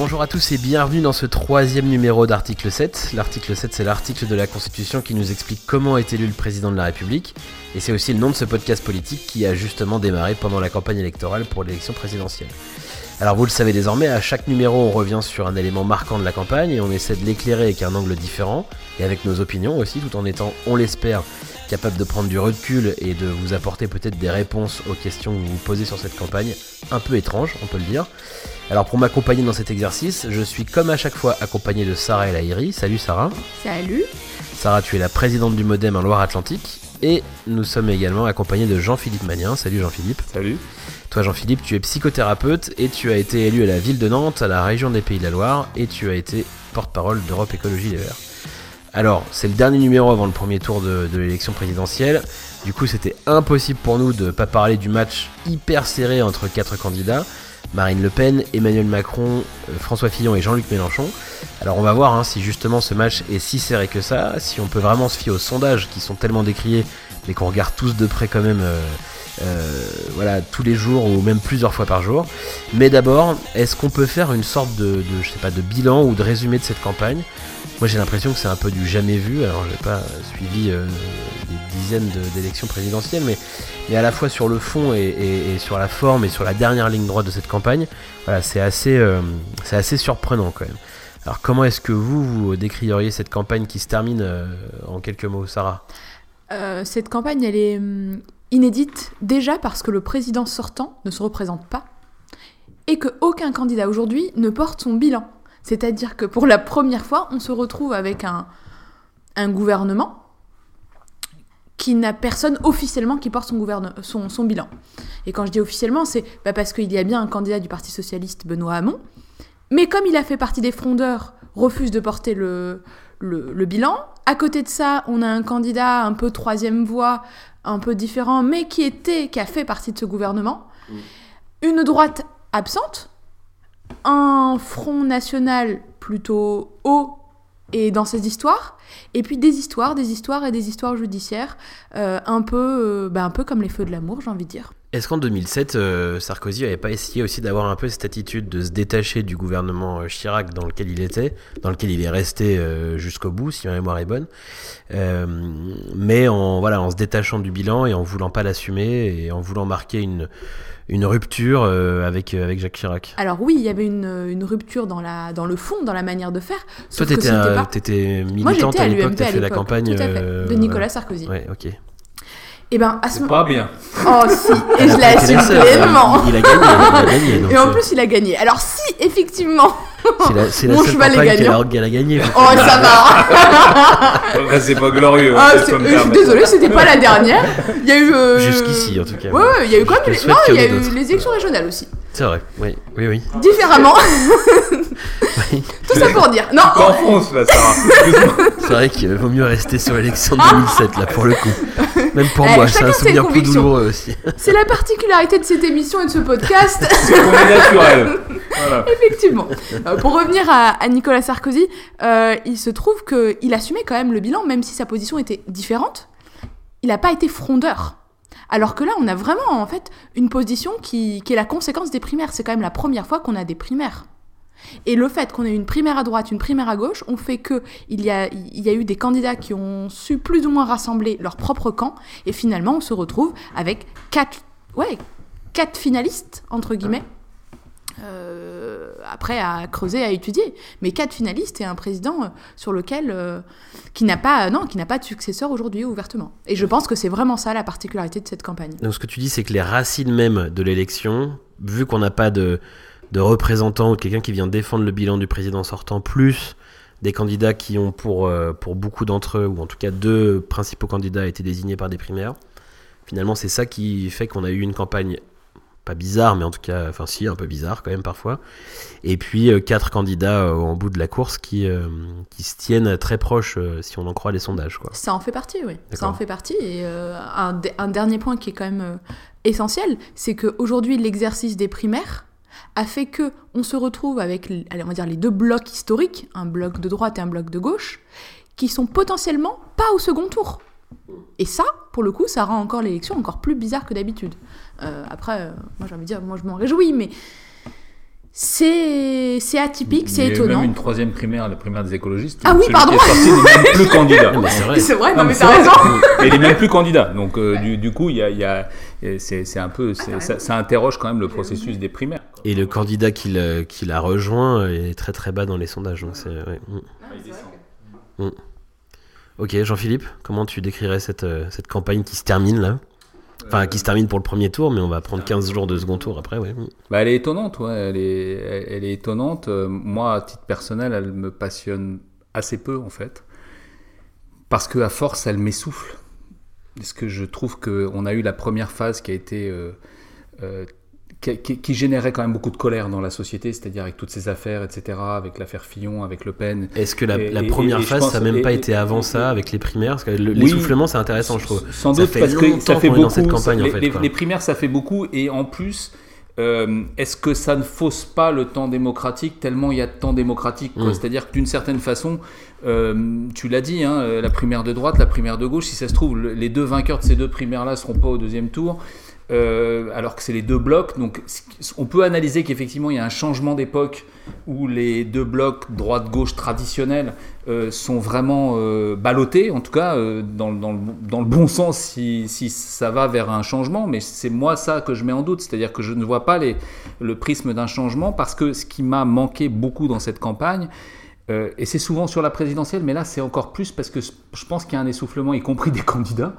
bonjour à tous et bienvenue dans ce troisième numéro d'article 7. L'article 7, c'est l'article de la Constitution qui nous explique comment est élu le président de la République. Et c'est aussi le nom de ce podcast politique qui a justement démarré pendant la campagne électorale pour l'élection présidentielle. Alors vous le savez désormais, à chaque numéro on revient sur un élément marquant de la campagne et on essaie de l'éclairer avec un angle différent et avec nos opinions aussi, tout en étant, on l'espère, capable de prendre du recul et de vous apporter peut-être des réponses aux questions que vous vous posez sur cette campagne, un peu étrange, on peut le dire. Alors pour m'accompagner dans cet exercice, je suis comme à chaque fois accompagné de Sarah El Lahiri. Salut Sarah. Salut. Sarah, tu es la présidente du Modem en Loire-Atlantique. Et nous sommes également accompagnés de Jean-Philippe Magnien. Salut Jean-Philippe. Salut. Toi Jean-Philippe, tu es psychothérapeute et tu as été élu à la ville de Nantes, à la région des Pays de la Loire, et tu as été porte-parole d'Europe Écologie Les Verts. Alors, c'est le dernier numéro avant le premier tour de, de l'élection présidentielle. Du coup, c'était impossible pour nous de ne pas parler du match hyper serré entre quatre candidats. Marine Le Pen, Emmanuel Macron, euh, François Fillon et Jean-Luc Mélenchon. Alors on va voir hein, si justement ce match est si serré que ça, si on peut vraiment se fier aux sondages qui sont tellement décriés, mais qu'on regarde tous de près quand même, euh, euh, voilà, tous les jours ou même plusieurs fois par jour. Mais d'abord, est-ce qu'on peut faire une sorte de, bilan ou de résumé de cette campagne? Moi j'ai l'impression que c'est un peu du jamais vu. Alors j'ai pas suivi euh, des dizaines d'élections présidentielles, mais, à la fois sur le fond et, sur la forme et sur la dernière ligne droite de cette campagne, voilà, c'est assez, euh, assez surprenant quand même. Alors comment est-ce que vous, vous décririez cette campagne qui se termine euh, en quelques mots, Sarah? Cette campagne, elle est hum, inédite déjà parce que le président sortant ne se représente pas et que aucun candidat aujourd'hui ne porte son bilan. C'est-à-dire que pour la première fois, on se retrouve avec un, un gouvernement qui n'a personne officiellement qui porte son, gouverne- son, son bilan. Et quand je dis officiellement, c'est bah, parce qu'il y a bien un candidat du Parti Socialiste, Benoît Hamon, mais comme il a fait partie des frondeurs, refuse de porter le, le, le bilan. À côté de ça, on a un candidat un peu troisième voie, un peu différent, mais qui était, qui a fait partie de ce gouvernement. Une droite absente, un front national plutôt haut et dans ses histoires, et puis des histoires, des histoires et des histoires judiciaires, euh, un peu, euh, bah, un peu comme les feux de l'amour, j'ai envie de dire. Est-ce qu'en 2007, euh, Sarkozy n'avait pas essayé aussi d'avoir un peu cette attitude de se détacher du gouvernement Chirac dans lequel il était, dans lequel il est resté jusqu'au bout, si ma mémoire est bonne, mais en, voilà, en se détachant du bilan et en voulant pas l'assumer et en voulant marquer une, une rupture euh, avec, euh, avec Jacques Chirac Alors oui, il y avait une, une rupture dans, la, dans le fond, dans la manière de faire. Toi, t'étais pas- Moi, militante j'étais à à l'époque, l'UMP t'as fait la campagne tout à fait, euh, de Nicolas Sarkozy. Ouais, ok. Et ben à ce C'est moment, pas bien. oh si, et je l'assume pleinement. Il, il a gagné, il a gagné. donc, Et en euh, plus, il a gagné. Alors si effectivement, c'est la, la mon seule cheval est a, gagnant. qu'elle a gagné. oh ça va. C'est pas glorieux. Ah, je suis désolée, c'était pas la dernière. Il y a eu euh, Jusqu'ici, en tout cas. Ouais, ouais, il y a eu quand même. les- Non, il y a eu les élections régionales aussi. C'est vrai, oui, oui, oui. Différemment. Oui. Tout ça pour dire. Non. T'enfonces là, Sarah. C'est vrai qu'il vaut mieux rester sur l'élection de 2007, là, pour le coup. Même pour Eh, moi, c'est chacun un ses souvenir plus convictions. douloureux aussi. C'est la particularité de cette émission et de ce podcast. C'est qu'on est naturel. Voilà. Effectivement. Euh, pour revenir à, à Nicolas Sarkozy, euh, il se trouve qu'il assumait quand même le bilan, même si sa position était différente. Il n'a pas été frondeur. Alors que là, on a vraiment en fait une position qui, est la conséquence des primaires. C'est quand même la première fois qu'on a des primaires. Et le fait qu'on ait une primaire à droite, une primaire à gauche, on fait que il y a eu des candidats qui ont su plus ou moins rassembler leur propre camp, et finalement on se retrouve avec quatre, ouais, quatre finalistes entre guillemets. Euh, après à creuser, à étudier, mais quatre finalistes et un président euh, sur lequel euh, qui n'a pas non qui n'a pas de successeur aujourd'hui ouvertement. Et je pense que c'est vraiment ça la particularité de cette campagne. Donc, ce que tu dis, c'est que les racines même de l'élection, vu qu'on n'a pas de, de représentant ou de quelqu'un qui vient défendre le bilan du président sortant, plus des candidats qui ont pour, pour beaucoup d'entre eux, ou en tout cas deux principaux candidats, été désignés par des primaires, finalement, c'est ça qui fait qu'on a eu une campagne pas bizarre, mais en tout cas, enfin si, un peu bizarre quand même parfois. Et puis euh, quatre candidats euh, en bout de la course qui, euh, qui se tiennent très proches, si on en croit les sondages. Quoi. Ça en fait partie, oui. Ça en fait partie. Et un, de- un dernier point qui est quand même essentiel, c'est qu'aujourd'hui, l'exercice des primaires a fait que on se retrouve avec, allez, on va dire, les deux blocs historiques, un bloc de droite et un bloc de gauche, qui sont potentiellement pas au second tour. Et ça, pour le coup, ça rend encore l'élection encore plus bizarre que d'habitude. Euh, après, euh, moi j'ai envie de dire, moi je m'en réjouis, mais c'est c'est atypique, c'est Il y a eu étonnant. même une troisième primaire, la primaire des écologistes. Ah oui, pardon. qui est sorti n'est même plus candidat. C'est vrai. C'est vrai, non, Non, mais mais t'as raison. Mais il est même plus candidat. Donc euh, du, du coup, il y a, il y a- c'est c'est un peu, c'est- t'as ça, ça interroge quand même le processus des primaires. Et le candidat qui l'a qui l'a rejoint est très très bas dans les sondages. Donc c'est, ouais. Mm. Mm. Ok, Jean-Philippe, comment tu décrirais cette, cette campagne qui se termine là? Enfin, qui se termine pour le premier tour, mais on va prendre 15 jours de second tour après, ouais. Bah, elle est étonnante, ouais. Elle est, elle, est étonnante. Euh, moi, à titre personnel, elle me passionne assez peu en fait, parce que à force, elle m'essouffle. Parce que je trouve que on a eu la première phase qui a été euh, euh, qui, générait quand même beaucoup de colère dans la société, c'est-à-dire avec toutes ces affaires, etc., avec l'affaire Fillon, avec Le Pen. Est-ce que la, Et- la et- première phase, pense- ça n'a même pas été avant ça, avec les primaires? Parce que Oui. l'essoufflement, c'est intéressant, je trouve. Sans Ça doute fait parce que ça fait beaucoup. dans cette campagne, en fait, les- primaires, ça fait beaucoup. Et en plus, euh, est-ce que ça ne fausse pas le temps démocratique tellement il y a de temps démocratique quoi? Mm. C'est-à-dire que d'une certaine façon, euh, tu l'as dit, hein, la primaire de droite, la primaire de gauche, si ça se trouve, le- les deux vainqueurs de ces deux primaires-là seront pas au deuxième tour. Euh, alors que c'est les deux blocs, donc on peut analyser qu'effectivement il y a un changement d'époque où les deux blocs droite-gauche traditionnels euh, sont vraiment euh, ballottés, en tout cas euh, dans, le, dans le bon sens si, si ça va vers un changement, mais c'est moi ça que je mets en doute, c'est-à-dire que je ne vois pas le prisme d'un changement parce que ce qui m'a manqué beaucoup dans cette campagne, et c'est souvent sur la présidentielle, mais là c'est encore plus parce que je pense qu'il y a un essoufflement, y compris des candidats.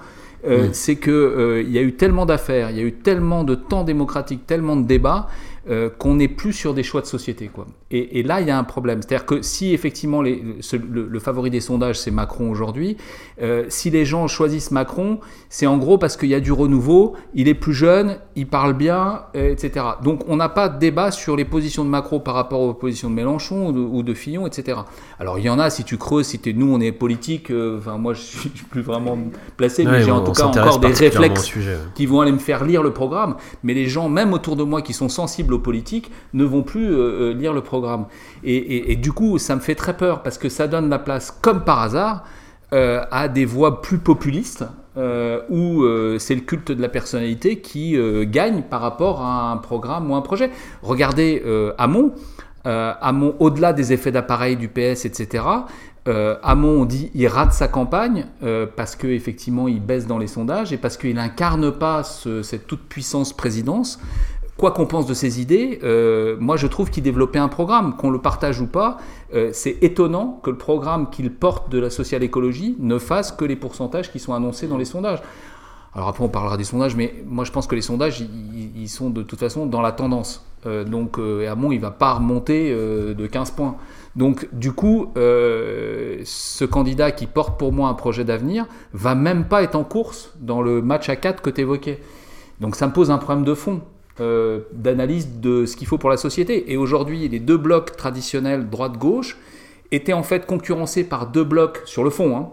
Euh. C'est que euh, il y a eu tellement d'affaires, il y a eu tellement de temps démocratique, tellement de débats euh, qu'on n'est plus sur des choix de société. Quoi. Et, et là, il y a un problème. C'est-à-dire que si effectivement les- ce- le, le favori des sondages, c'est Macron aujourd'hui, euh, si les gens choisissent Macron, c'est en gros parce qu'il y a du renouveau, il est plus jeune, il parle bien, euh, etc. Donc on n'a pas de débat sur les positions de Macron par rapport aux positions de Mélenchon ou de, ou de Fillon, etc. Alors il y en a, si tu creuses, si t'es, nous on est politique, euh, enfin moi je suis plus vraiment placé, mais Ouais, j'ai en tout cas encore des réflexes au sujet, ouais. qui vont aller me faire lire le programme, mais les gens, même autour de moi, qui sont sensibles politiques, ne vont plus euh, euh, lire le programme. Et, du coup, ça me fait très peur, parce que ça donne la place, comme par hasard, euh, à des voix plus populistes, où c'est le culte de la personnalité qui gagne par rapport à un programme ou un projet. Regardez Hamon, euh, Hamon, au-delà des effets d'appareil du PS, etc., Hamon, on dit, il rate sa campagne parce qu'effectivement, il baisse dans les sondages et parce qu'il n'incarne pas ce- cette toute-puissance présidence. Quoi qu'on pense de ses idées, euh, moi je trouve qu'il développait un programme, qu'on le partage ou pas. euh, c'est étonnant que le programme qu'il porte de la social-écologie ne fasse que les pourcentages qui sont annoncés dans les sondages. Alors après, on parlera des sondages, mais moi je pense que les sondages, ils, sont de toute façon dans la tendance. Euh, donc euh, Hamon, il va pas remonter euh, de 15 points. Donc du coup, euh, ce candidat qui porte pour moi un projet d'avenir va même pas être en course dans le match à 4 que tu évoquais. Donc ça me pose un problème de fond. Euh, d'analyse de ce qu'il faut pour la société. Et aujourd'hui, les deux blocs traditionnels droite-gauche étaient en fait concurrencés par deux blocs sur le fond, hein,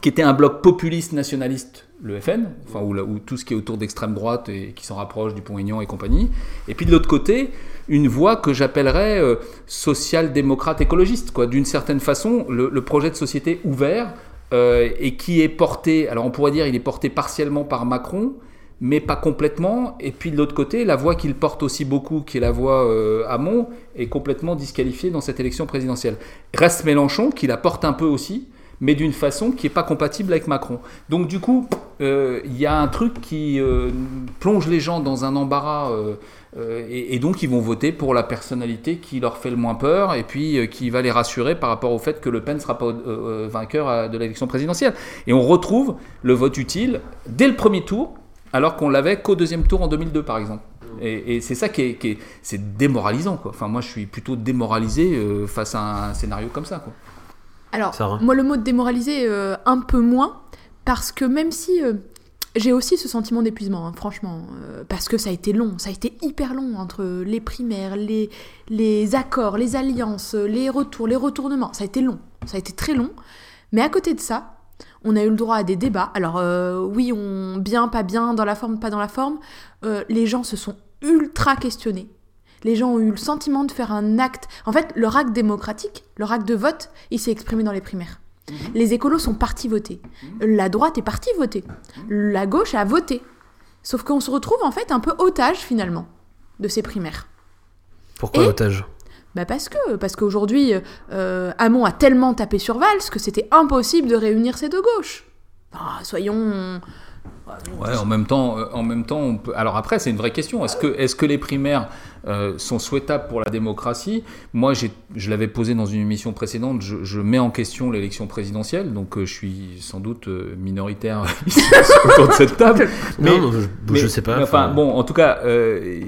qui était un bloc populiste nationaliste, le FN, enfin, ou, tout ce qui est autour d'extrême droite et qui s'en rapproche du Pont-Aignan et compagnie. Et puis de l'autre côté, une voie que j'appellerais euh, social-démocrate écologiste. Quoi. D'une certaine façon, le, le projet de société ouvert euh, et qui est porté, alors on pourrait dire il est porté partiellement par Macron, mais pas complètement. Et puis de l'autre côté, la voix qu'il porte aussi beaucoup, qui est la voix euh, Hamon, est complètement disqualifiée dans cette élection présidentielle. Reste Mélenchon, qui la porte un peu aussi, mais d'une façon qui n'est pas compatible avec Macron. Donc du coup, euh, il y a un truc qui euh, plonge les gens dans un embarras, euh, et, donc ils vont voter pour la personnalité qui leur fait le moins peur, et puis qui va les rassurer par rapport au fait que Le Pen ne sera pas vainqueur de l'élection présidentielle. Et on retrouve le vote utile dès le premier tour, alors qu'on l'avait qu'au deuxième tour en 2002 par exemple. Et, et c'est ça qui est, qui est- c'est démoralisant quoi. Enfin moi je suis plutôt démoralisé euh, face à un scénario comme ça quoi. Alors, Sarah moi, le mot de démoraliser, euh, un peu moins, parce que même si euh, j'ai aussi ce sentiment d'épuisement, hein, franchement, euh, parce que ça a été long, ça a été hyper long entre les primaires, les, les accords, les alliances, les retours, les retournements, ça a été long, ça a été très long. Mais à côté de ça, on a eu le droit à des débats. Alors euh, oui, on bien, pas bien, dans la forme, pas dans la forme. Euh, les gens se sont ultra questionnés. Les gens ont eu le sentiment de faire un acte. En fait, leur acte démocratique, leur acte de vote, il s'est exprimé dans les primaires. Les écolos sont partis voter. La droite est partie voter. La gauche a voté. Sauf qu'on se retrouve en fait un peu otage finalement de ces primaires. Pourquoi Et- l'otage Bah parce que parce qu'aujourd'hui, euh, Hamon a tellement tapé sur Valls que c'était impossible de réunir ces deux gauches. Ah, soyons. Ouais, en même temps, euh, en même temps, on peut... alors après, c'est une vraie question. Est-ce que, est-ce que les primaires euh, sont souhaitables pour la démocratie? Moi, je l'avais posé dans une émission précédente. Je, je mets en question l'élection présidentielle, donc euh, je suis sans doute minoritaire ici autour de cette table. Mais- Non, je, mais- je sais pas. mais Enfin, bon, en tout cas, euh,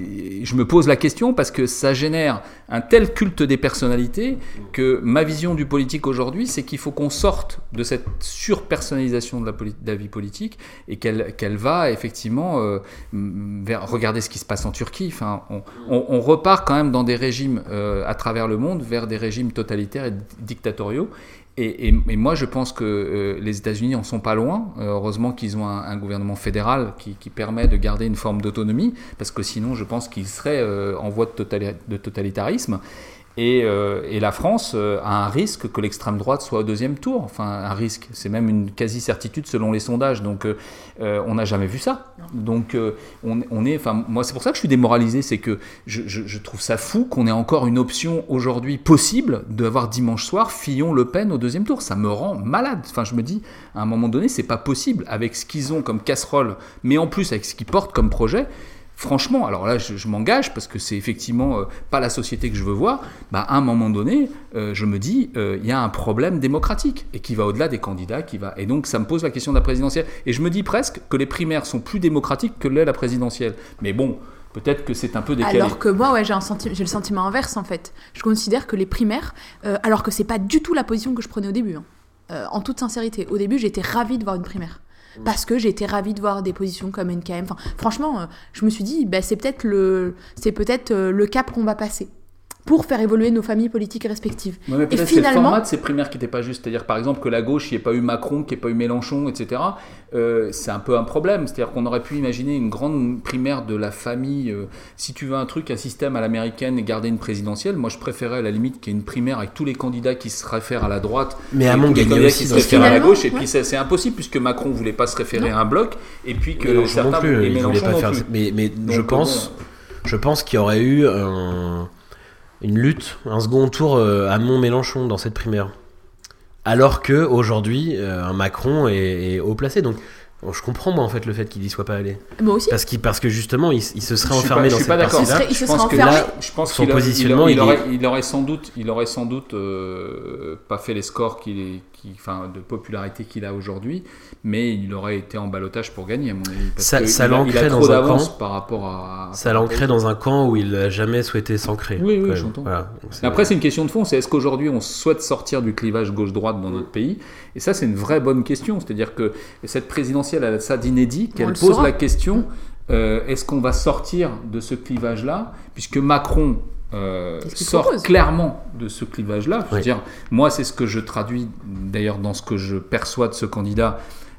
je me pose la question parce que ça génère un tel culte des personnalités que ma vision du politique aujourd'hui, c'est qu'il faut qu'on sorte de cette surpersonnalisation de la, de la vie politique et qu'elle qu'elle va effectivement euh, regarder ce qui se passe en Turquie. Enfin, on, repart quand même dans des régimes euh, à travers le monde vers des régimes totalitaires et dictatoriaux. Et, moi, je pense que euh, les États-Unis en sont pas loin. Euh, heureusement qu'ils ont un, gouvernement fédéral qui, permet de garder une forme d'autonomie, parce que sinon, je pense qu'ils seraient en voie de totalitarisme. Et, euh, et la France euh, a un risque que l'extrême droite soit au deuxième tour. Enfin, un risque, c'est même une quasi-certitude selon les sondages. Donc, euh, euh, on n'a jamais vu ça. Donc, euh, on, on est. Enfin, moi, c'est pour ça que je suis démoralisé. C'est que je, je- je trouve ça fou qu'on ait encore une option aujourd'hui possible d'avoir dimanche soir Fillon-Le Pen au deuxième tour. Ça me rend malade. Enfin, je me dis, à un moment donné, c'est pas possible avec ce qu'ils ont comme casserole, mais en plus avec ce qu'ils portent comme projet. Franchement, alors là, je, m'engage parce que c'est effectivement euh, pas la société que je veux voir. Bah, à un moment donné, euh, je me dis, euh, il y a un problème démocratique et qui va au-delà des candidats, qui va. Et donc, ça me pose la question de la présidentielle. Et je me dis presque que les primaires sont plus démocratiques que l'est la présidentielle. Mais bon, peut-être que c'est un peu décalé. Alors que moi, ouais, j'ai le sentiment inverse en fait. Je considère que les primaires, alors que c'est pas du tout la position que je prenais au début. hein. En toute sincérité, au début, j'étais ravie de voir une primaire. Parce que j'étais ravie de voir des positions comme NKM. Enfin, franchement, euh, je me suis dit, bah, c'est peut-être le, c'est peut-être euh, le cap qu'on va passer pour faire évoluer nos familles politiques respectives. Ouais, mais Et peut-être c'est le finalement- format de ces primaires qui n'était pas juste. C'est-à-dire, par exemple, que la gauche, il n'y ait pas eu Macron, qu'il n'y ait pas eu Mélenchon, etc. Euh, c'est un peu un problème. C'est-à-dire qu'on aurait pu imaginer une grande primaire de la famille. euh, si tu veux un truc, un système à l'américaine et garder une présidentielle, moi je préférais à la limite qu'il y ait une primaire avec tous les candidats qui se réfèrent à la droite Mais candidats aussi qui se réfèrent à la Finalement, gauche. Et ouais. puis c'est impossible puisque Macron voulait pas se référer Non. à un bloc et puis que Mélenchon certains non plus, et Mélenchon pas non faire. plus. Mais, mais Donc, je euh, pense, je pense qu'il y aurait eu un- une lutte, un second tour euh, à Mont-Mélenchon dans cette primaire. Alors que aujourd'hui, euh, un Macron est, est haut placé. Donc, bon, je comprends moi en fait le fait qu'il y soit pas allé. Moi aussi. Parce, qu'il- parce que justement, il, il se serait enfermé pas- dans je suis cette pas d'accord. Il se Je serait pense que enfermé. là, je pense Son a- positionnement, il, il aurait, est- il aurait sans doute, il aurait sans doute euh, pas fait les scores qu'il est, qui, enfin, de popularité qu'il a aujourd'hui, mais il aurait été en balotage pour gagner à mon avis. Parce Ça- l'ancrait trop dans un d'avance camp. par rapport à. Ça l'ancrait dans un camp où il a jamais souhaité s'ancrer. Oui, oui, j'entends. Voilà. Après, c'est une question de fond. C'est est-ce qu'aujourd'hui on souhaite sortir du clivage gauche-droite dans notre pays? Et ça, c'est une vraie bonne question. C'est-à-dire que cette présidentielle elle a ça d'inédit qu'elle le pose la question euh, est-ce qu'on va sortir de ce clivage-là? Puisque Macron euh, sort propose clairement de ce clivage-là. Je veux Oui. dire, moi, c'est ce que je traduis d'ailleurs dans ce que je perçois de ce candidat.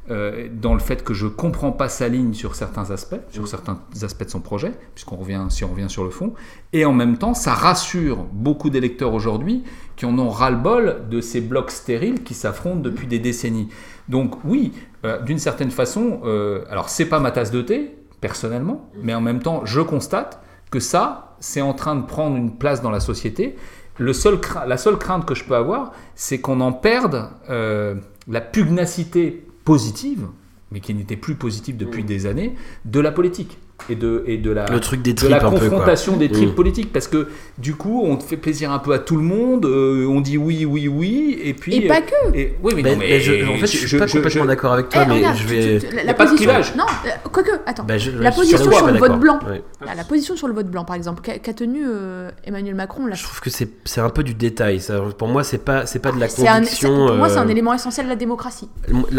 euh, dans le fait que je comprends pas sa ligne sur certains aspects, sur certains aspects de son projet, puisqu'on revient, si on revient sur le fond, et en même temps, ça rassure beaucoup d'électeurs aujourd'hui qui en ont ras-le-bol de ces blocs stériles qui s'affrontent depuis des décennies. Donc oui, euh, d'une certaine façon, euh, alors c'est pas ma tasse de thé, personnellement, mais en même temps, je constate que ça, c'est en train de prendre une place dans la société. Le seul la seule crainte que je peux avoir, c'est qu'on en perde euh, la pugnacité positive, mais qui n'était plus positive depuis des années, de la politique et de, et de la, Le truc des de la tripes un peu. quoi. confrontation des tripes Mm. politiques parce que du coup on te fait plaisir un peu à tout le monde euh, on dit oui oui oui et puis Et pas que. et- oui mais Mais- non mais, mais je- en fait, je suis pas complètement d'accord avec toi, Eh, mais regarde, je tu- vais. tu- la, Y la a pas de position. clivage. Non, euh, quoique, attends. Bah, je- La je- position sur je le vote blanc. Ouais. Ah, La position sur le vote blanc, par exemple, qu'a qu'a tenu euh, Emmanuel Macron, là, Je trouve que c'est c'est un peu du détail. Ça. Pour moi, c'est pas c'est pas de la conviction. pour moi, c'est un euh, élément essentiel de la démocratie.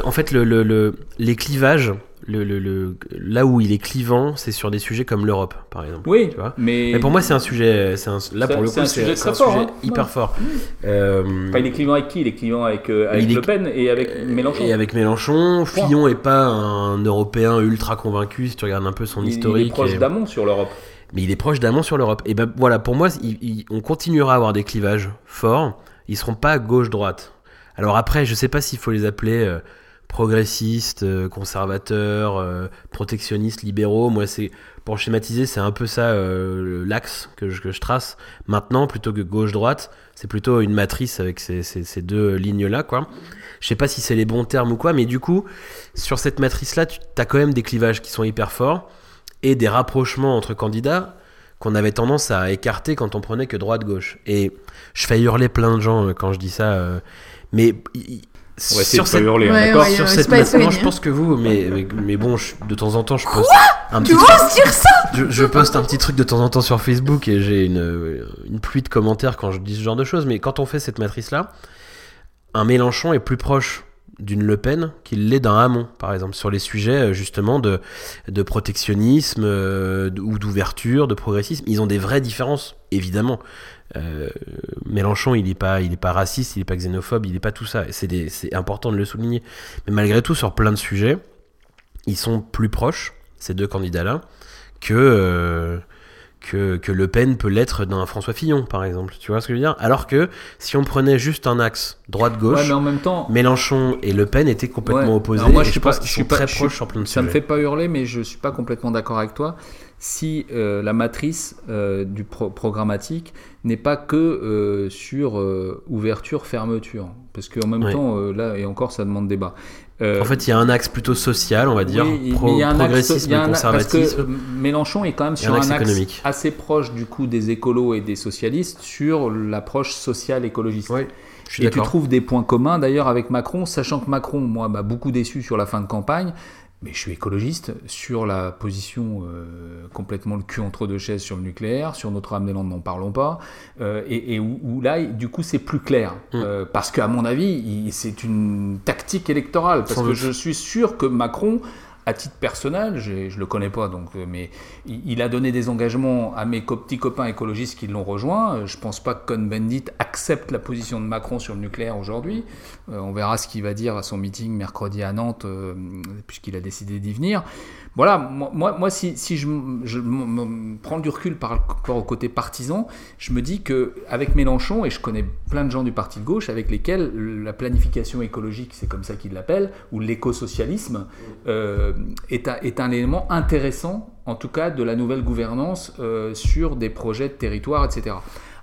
En fait, le, le- le- les clivages, le, le- le- là où il est clivant, c'est sur des sujets comme l'Europe, par exemple. oui Tu vois mais, Mais pour moi, c'est un sujet. Un, là, pour le c'est coup, un c'est sujet c'est très un fort, sujet hein. hyper fort. Euh, Enfin, il est clivant avec qui? Il est clivant avec, euh, avec est- Le Pen et avec Mélenchon Et avec Mélenchon, Point. Fillon est pas un Européen ultra convaincu si tu regardes un peu son il, il historique. est proche et- d'Amont sur l'Europe Mais il est proche d'Amont sur l'Europe. Et ben voilà, pour moi, il- il- on continuera à avoir des clivages forts. Ils seront pas gauche-droite. Alors après, je sais pas s'il faut les appeler euh, progressistes, euh, conservateurs, euh, protectionnistes, libéraux. Moi, c'est pour schématiser, c'est un peu ça euh, l'axe que je, trace. Maintenant, plutôt que gauche-droite, c'est plutôt une matrice avec ces, deux lignes-là, quoi. Je sais pas si c'est les bons termes ou quoi, mais du coup, sur cette matrice-là, tu as quand même des clivages qui sont hyper forts et des rapprochements entre candidats qu'on avait tendance à écarter quand on prenait que droite-gauche. Et je fais hurler plein de gens euh, quand je dis ça, mais On va essayer sur de pas cette, hurler, hein, Ouais, d'accord ouais, sur cette Espagne, je hein. pense que vous, mais, mais, mais bon, je- de temps en temps, je poste un Tu petit oses dire ça je, je poste un petit truc de temps en temps sur Facebook et j'ai une, une pluie de commentaires quand je dis ce genre de choses. Mais quand on fait cette matrice-là, un Mélenchon est plus proche d'une Le Pen qu'il l'est d'un Hamon, par exemple, sur les sujets euh, justement de, de protectionnisme euh, ou d'ouverture, de progressisme. Ils ont des vraies différences, évidemment. Euh, Mélenchon, il n'est pas, il est pas raciste, il n'est pas xénophobe, il n'est pas tout ça. Et C'est important de le souligner. Mais malgré tout, sur plein de sujets, ils sont plus proches, ces deux candidats-là, que, euh, que, que Le Pen peut l'être d'un François Fillon, par exemple. Tu vois ce que je veux dire? Alors que si on prenait juste un axe droite-gauche, mais en même temps, Mélenchon et Le Pen étaient complètement Ouais. opposés. Alors moi, et je je, suis pense qu'ils je sont pas- très je suis- proches sur plein de ça sujets. me fait pas hurler, mais je suis pas complètement d'accord avec toi. Si euh, la matrice euh, du pro- programmatique n'est pas que euh, sur ouverture, fermeture, parce qu'en même temps, là et encore, ça demande débat. En fait, il y a un axe plutôt social, on va dire, oui, pro- y a un axe- progressisme, il y a un- conservatisme. Parce que Mélenchon est quand même sur un un axe axe, assez proche du coup des écolos et des socialistes sur l'approche sociale écologiste. Suis Et tu trouves des points communs d'ailleurs avec Macron, sachant que Macron, moi, m'a beaucoup déçu sur la fin de campagne. Mais je suis écologiste sur la position euh, complètement le cul entre deux chaises sur le nucléaire, sur Notre-Dame-des-Landes, n'en parlons pas, euh, et, et où, où là, du coup, c'est plus clair. Mm. Euh, parce qu'à mon avis, c'est une tactique électorale. Parce Sans que doute. je suis sûr que Macron, à titre personnel, je le connais pas, donc, euh, mais il, a donné des engagements à mes petits copains écologistes qui l'ont rejoint. Euh, Je pense pas que Cohn-Bendit accepte la position de Macron sur le nucléaire aujourd'hui. Euh, on verra ce qu'il va dire à son meeting mercredi à Nantes, puisqu'il a décidé d'y venir. Voilà, moi, moi, si, si je, prends du recul par rapport au côté partisan, je me dis que avec Mélenchon, et je connais plein de gens du parti de gauche avec lesquels la planification écologique, c'est comme ça qu'ils l'appellent, ou l'écosocialisme, euh, est, un, est un élément intéressant, en tout cas, de la nouvelle gouvernance euh, sur des projets de territoire, etc.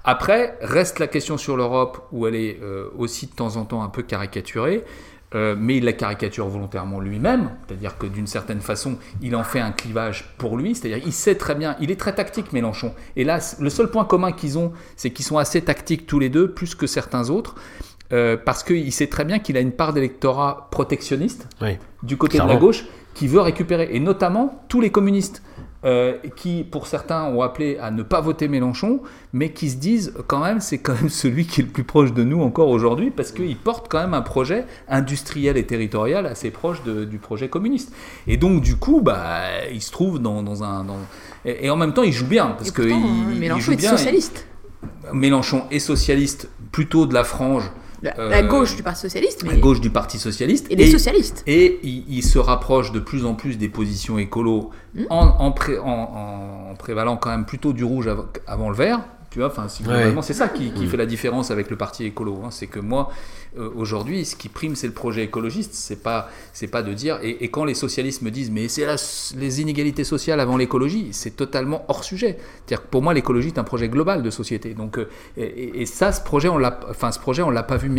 Après, reste la question sur l'Europe, où elle est euh, aussi de temps en temps un peu caricaturée. Euh, mais il la caricature volontairement lui-même, c'est-à-dire que d'une certaine façon, il en fait un clivage pour lui, c'est-à-dire il sait très bien, il est très tactique Mélenchon. Et là, le seul point commun qu'ils ont, c'est qu'ils sont assez tactiques tous les deux, plus que certains autres, euh, parce qu'il sait très bien qu'il a une part d'électorat protectionniste Oui. du côté de la gauche qui veut récupérer, et notamment tous les communistes. Euh, qui, pour certains, ont appelé à ne pas voter Mélenchon, mais qui se disent quand même, c'est quand même celui qui est le plus proche de nous encore aujourd'hui, parce qu'il porte quand même un projet industriel et territorial assez proche de- du projet communiste. Et donc, du coup, bah, il se trouve dans, dans un. dans- Et, et en même temps, il joue bien, parce Et que pourtant, il- il Mélenchon joue est bien. socialiste. Mélenchon est socialiste, plutôt de la frange, La, Euh, la gauche du Parti socialiste, mais à gauche du Parti socialiste. et les socialistes. Et il, il se rapproche de plus en plus des positions écolo Hmm. en, en, pré- en- en- en prévalant quand même plutôt du rouge av- avant le vert. Tu vois, enfin, si Ouais. globalement, c'est ça qui, qui fait la différence avec le parti écolo. hein. C'est que moi, euh, aujourd'hui, ce qui prime, c'est le projet écologiste. C'est pas, c'est pas de dire. Et, et quand les socialistes me disent, mais c'est les inégalités sociales avant l'écologie, c'est totalement hors sujet. C'est-à-dire que pour moi, l'écologie est un projet global de société. Donc, euh, et, ça, ce projet, on l'a, enfin, ce projet, on l'a pas vu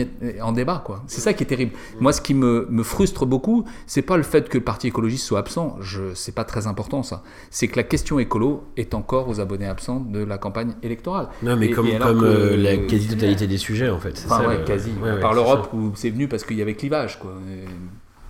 en débat, quoi. C'est ça qui est terrible. Moi, ce qui me, me frustre beaucoup, c'est pas le fait que le parti écologiste soit absent. Je, c'est pas très important, ça. C'est que la question écolo est encore aux abonnés absents de la campagne électorale. Non, mais Et- comme, et alors comme que- euh, la quasi-totalité des sujets, en fait. c'est Enfin, ça, ouais, quasi. ouais, Par l'Europe, où c'est venu parce qu'il y avait clivage, quoi. Et,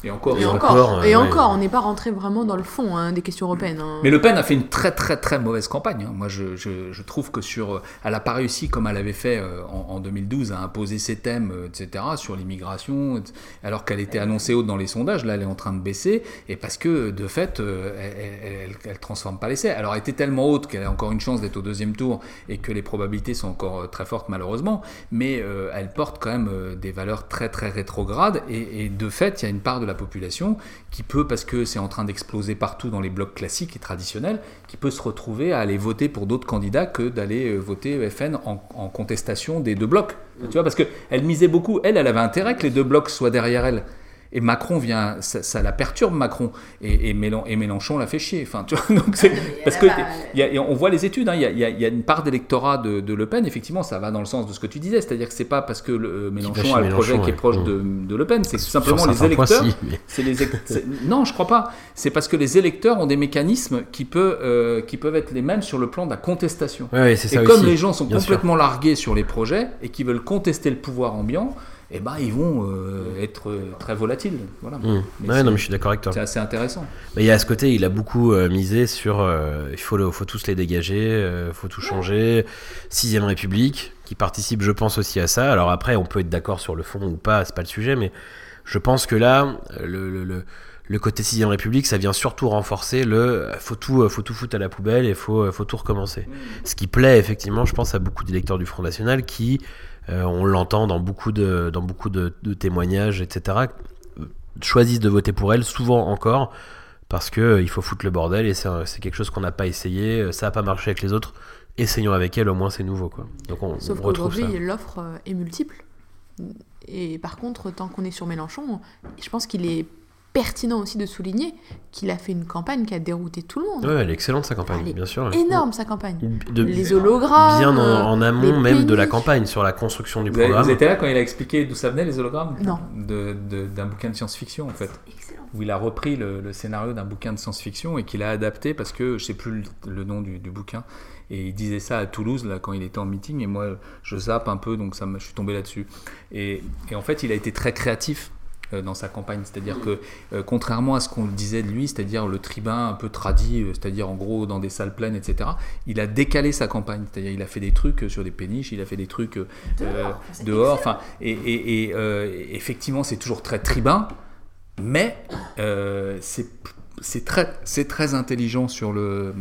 et encore. Et Et encore, encore, et euh, ouais. encore, on n'est pas rentré vraiment dans le fond hein, des questions européennes. hein. Mais Le Pen a fait une très très très mauvaise campagne. hein. Moi, je, je- je trouve que sur, euh, elle n'a pas réussi comme elle avait fait euh, en, en 2012 à imposer ses thèmes, euh, etc. sur l'immigration, alors qu'elle était annoncée haute dans les sondages. Là, elle est en train de baisser et parce que de fait, euh, elle, elle, elle- elle transforme pas l'essai. Alors, elle était tellement haute qu'elle a encore une chance d'être au deuxième tour et que les probabilités sont encore très fortes malheureusement. Mais euh, elle porte quand même euh, des valeurs très très rétrogrades et, et de fait, il y a une part de la population qui peut, parce que c'est en train d'exploser partout dans les blocs classiques et traditionnels, qui peut se retrouver à aller voter pour d'autres candidats que d'aller euh, voter FN en, en contestation des deux blocs. Tu vois, parce qu'elle misait beaucoup, elle, elle avait intérêt que les deux blocs soient derrière elle. Et Macron vient, ça, ça la perturbe Macron. Et, et, Mélen- et Mélenchon la fait chier. Enfin, tu vois, donc c'est- parce que là-bas, il y a- il y a- on voit les études. hein, Il y, a, il y a- il y a une part d'électorat de, de Le Pen. Effectivement, ça va dans le sens de ce que tu disais, c'est-à-dire que c'est pas parce que le, euh, Mélenchon a le projet qui est proche Mm. de, de Le Pen, c'est simplement les électeurs. si, mais- C'est les non, je crois pas. C'est parce que les électeurs ont des mécanismes qui, peut, euh, qui peuvent être les mêmes sur le plan de la contestation. Ouais, ouais, c'est Et ça comme aussi. les gens sont sûr. complètement largués sur les projets et qui veulent contester le pouvoir ambiant, eh ben, ils vont euh, être euh, très volatiles. Voilà. Mm. Mais Ouais, c'est- non, mais je suis d'accord avec toi. C'est assez intéressant. Mais il y a à ce côté, il a beaucoup euh, misé sur euh, il faut, le- faut tous les dégager, euh, faut tout changer. Sixième République, qui participe, je pense, aussi à ça. Alors après, on peut être d'accord sur le fond ou pas, c'est pas le sujet, mais je pense que là, le, le, le, le côté Sixième République, ça vient surtout renforcer le faut tout, faut tout foutre à la poubelle et faut, faut tout recommencer. Ce qui plaît effectivement, je pense, à beaucoup d'électeurs du Front National qui, on l'entend dans beaucoup de, dans beaucoup de, de témoignages, etc., euh, choisissent de voter pour elle, souvent encore, parce que euh, il faut foutre le bordel et c'est quelque chose qu'on n'a pas essayé, euh, ça n'a pas marché avec les autres. Essayons avec elle, au moins c'est nouveau quoi. Donc on, Sauf qu'aujourd'hui, l'offre euh, est multiple. Et par contre, tant qu'on est sur Mélenchon, je pense qu'il est pertinent aussi de souligner qu'il a fait une campagne qui a dérouté tout le monde. Ouais, elle est excellente sa campagne, Elle est bien sûr. Énorme sa campagne. De- les hologrammes. bien en, euh, en amont même de la campagne sur la construction du Vous, avez- programme. vous étiez là quand il a expliqué d'où ça venait les hologrammes Non. De- de- D'un bouquin de science-fiction en fait. Excellent. Où il a repris le, le scénario d'un bouquin de science-fiction et qu'il a adapté parce que je sais plus le, le nom du, du bouquin. Et il disait ça à Toulouse là quand il était en meeting et moi je zappe un peu donc ça me- je suis tombé là-dessus. Et, et en fait il a été très créatif dans sa campagne. C'est-à-dire que, euh, contrairement à ce qu'on disait de lui, c'est-à-dire le tribun un peu tradit, euh, c'est-à-dire en gros dans des salles pleines, etc., il a décalé sa campagne. C'est-à-dire il a fait des trucs euh, sur des péniches, il a fait des trucs euh, euh, dehors. Enfin, et, et- et, euh, effectivement, c'est toujours très tribun, mais euh, c'est très, intelligent sur le,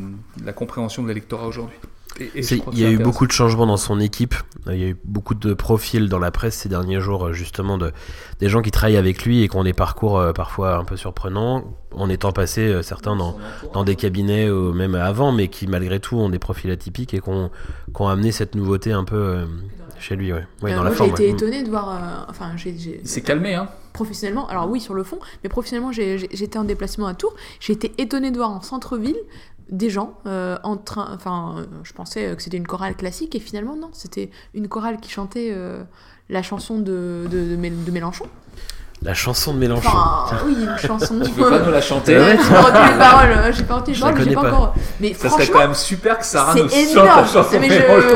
la compréhension de l'électorat aujourd'hui. Il y a eu beaucoup de changements dans son équipe. Euh, Il y a eu beaucoup de profils dans la presse ces derniers jours, euh, justement, de, des gens qui travaillent avec lui et qui ont des parcours euh, parfois un peu surprenants, en étant passés certains dans, dans des cabinets ou même avant, mais qui malgré tout ont des profils atypiques et qui ont, qui ont amené cette nouveauté un peu chez lui. Ouais. Ouais, Euh, dans moi, j'ai été ouais. étonnée de voir. euh, enfin, j'ai- j'ai- Il s'est calmé, hein professionnellement, alors oui, sur le fond, mais professionnellement, j'ai- j'ai- j'étais en déplacement à Tours. J'ai été étonnée de voir en centre-ville des gens euh, en train. Enfin, euh, je pensais que c'était une chorale classique et finalement, non, c'était une chorale qui chantait euh, la chanson de, de, de Mé- de Mélenchon. La chanson de Mélenchon. Enfin, oui, une chanson. Tu veux pas nous la chanter Ouais, j'ai pas retenu les paroles, j'ai pas retenu les paroles, j'ai connais pas pas. encore. Mais Ça serait quand franchement, même super que Sarah nous c'est chante la énorme. chanson Mais je, Mélenchon.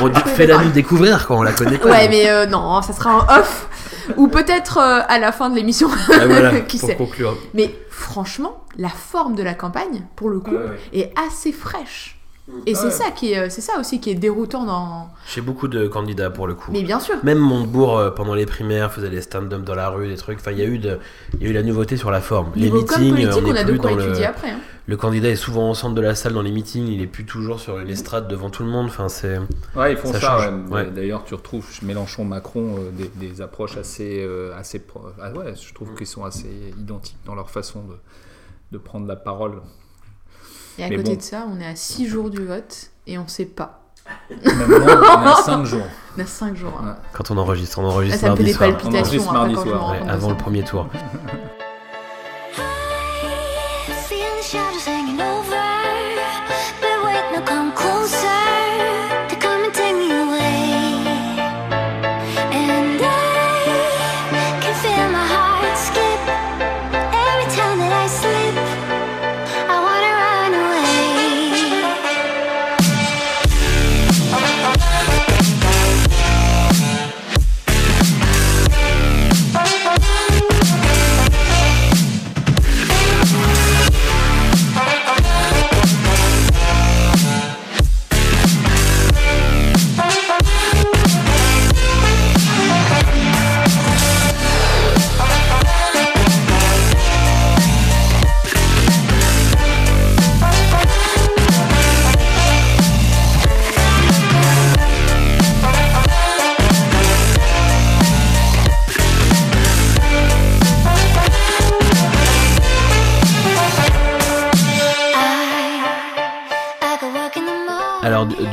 On je fais fait-la des nous découvrir quand on la connaît pas. Ouais, mais euh, non, ça sera en off. Ou peut-être euh, à la fin de l'émission. Ah, voilà, Qui pour sait. conclure. Mais franchement, la forme de la campagne, pour le coup, ouais. est assez fraîche. Et c'est Ouais. ça qui est, euh, c'est ça aussi qui est déroutant dans. Chez beaucoup de candidats pour le coup. Mais bien sûr. Même Montebourg, euh, pendant les primaires, faisait des stand-up dans la rue, des trucs. Enfin, il y, a eu de- il y a eu la nouveauté sur la forme. Les Niveau meetings, politique, on on a de quoi dans le... étudier après. hein. Le candidat est souvent au centre de la salle dans les meetings, il est plus toujours sur une estrade devant tout le monde. Enfin, c'est... Ouais, ils font Ça ça. change. ouais. Ouais. D'ailleurs, tu retrouves Mélenchon, Macron euh, des, des approches assez, euh, assez. pro- Ah ouais, je trouve qu'ils sont assez identiques dans leur façon de, de prendre la parole. Et à Mais côté bon. de ça, on est à 6 jours du vote et on sait pas. Même moi, on est à 5 jours. On a 5 jours. hein. Quand on enregistre, on Là, enregistre ça me fait mardi des soir. On palpitations enregistre après mardi quand je me soir, rends Ouais, compte de avant ça. le premier tour.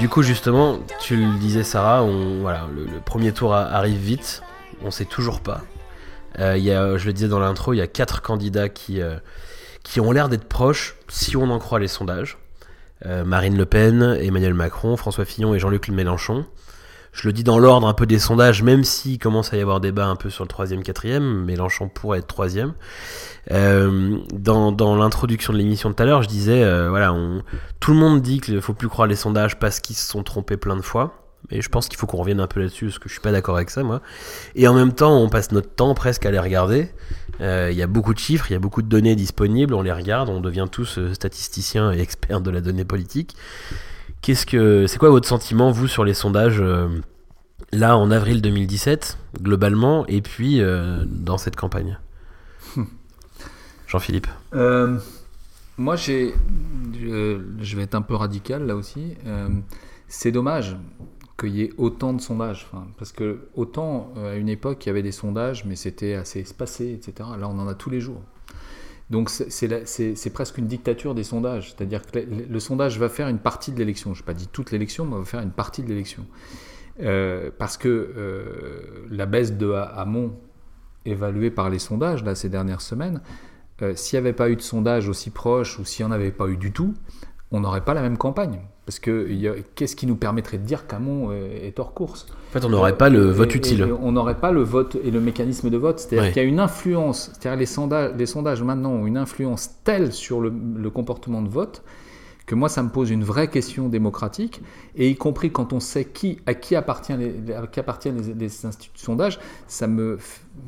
du, coup, justement, tu le disais, Sarah, le, premier tour arrive vite. On sait toujours pas. Euh, y a, je le disais dans l'intro, il y a quatre candidats qui, euh, qui ont l'air d'être proches, si on en croit les sondages. Euh, Marine Le Pen, Emmanuel Macron, François Fillon et Jean-Luc Mélenchon. Je le dis dans l'ordre un peu des sondages, même s'il commence à y avoir débat un peu sur le troisième, quatrième, Mélenchon pourrait être troisième. Euh, dans dans l'introduction de l'émission de tout à l'heure, je disais, euh, voilà, on, tout le monde dit qu'il ne faut plus croire les sondages parce qu'ils se sont trompés plein de fois. Et je pense qu'il faut qu'on revienne un peu là-dessus, parce que je suis pas d'accord avec ça, moi. Et en même temps, on passe notre temps presque à les regarder. Euh, Il y a beaucoup de chiffres, il y a beaucoup de données disponibles, on les regarde, on devient tous statisticiens et experts de la donnée politique. Qu'est-ce que, c'est quoi votre sentiment, vous, sur les sondages euh, là en avril 2017, globalement, et puis euh, dans cette campagne? Jean-Philippe. Euh, moi, j'ai, je, je vais être un peu radical là aussi. Euh, c'est dommage qu'il y ait autant de sondages, parce que autant euh, à une époque il y avait des sondages, mais c'était assez espacé, etc. Là, on en a tous les jours. Donc c'est- presque une dictature des sondages, c'est-à-dire que le, sondage va faire une partie de l'élection. Je n'ai pas dit toute l'élection, mais va faire une partie de l'élection. Euh, parce que euh, la baisse de Ha- Hamon, évaluée par les sondages ces dernières semaines, euh, s'il n'y avait pas eu de sondage aussi proche ou s'il n'y en avait pas eu du tout, on n'aurait pas la même campagne. Parce que qu'est-ce qui nous permettrait de dire qu'Hamon euh, est hors course? En fait, on n'aurait pas le vote et- utile. et on n'aurait pas le vote et le mécanisme de vote. C'est-à-dire Ouais. qu'il y a une influence, c'est-à-dire les sondages, les sondages maintenant ont une influence telle sur le, le comportement de vote que moi ça me pose une vraie question démocratique et y compris quand on sait qui à qui appartient les, à qui appartiennent les, les instituts de sondage, ça me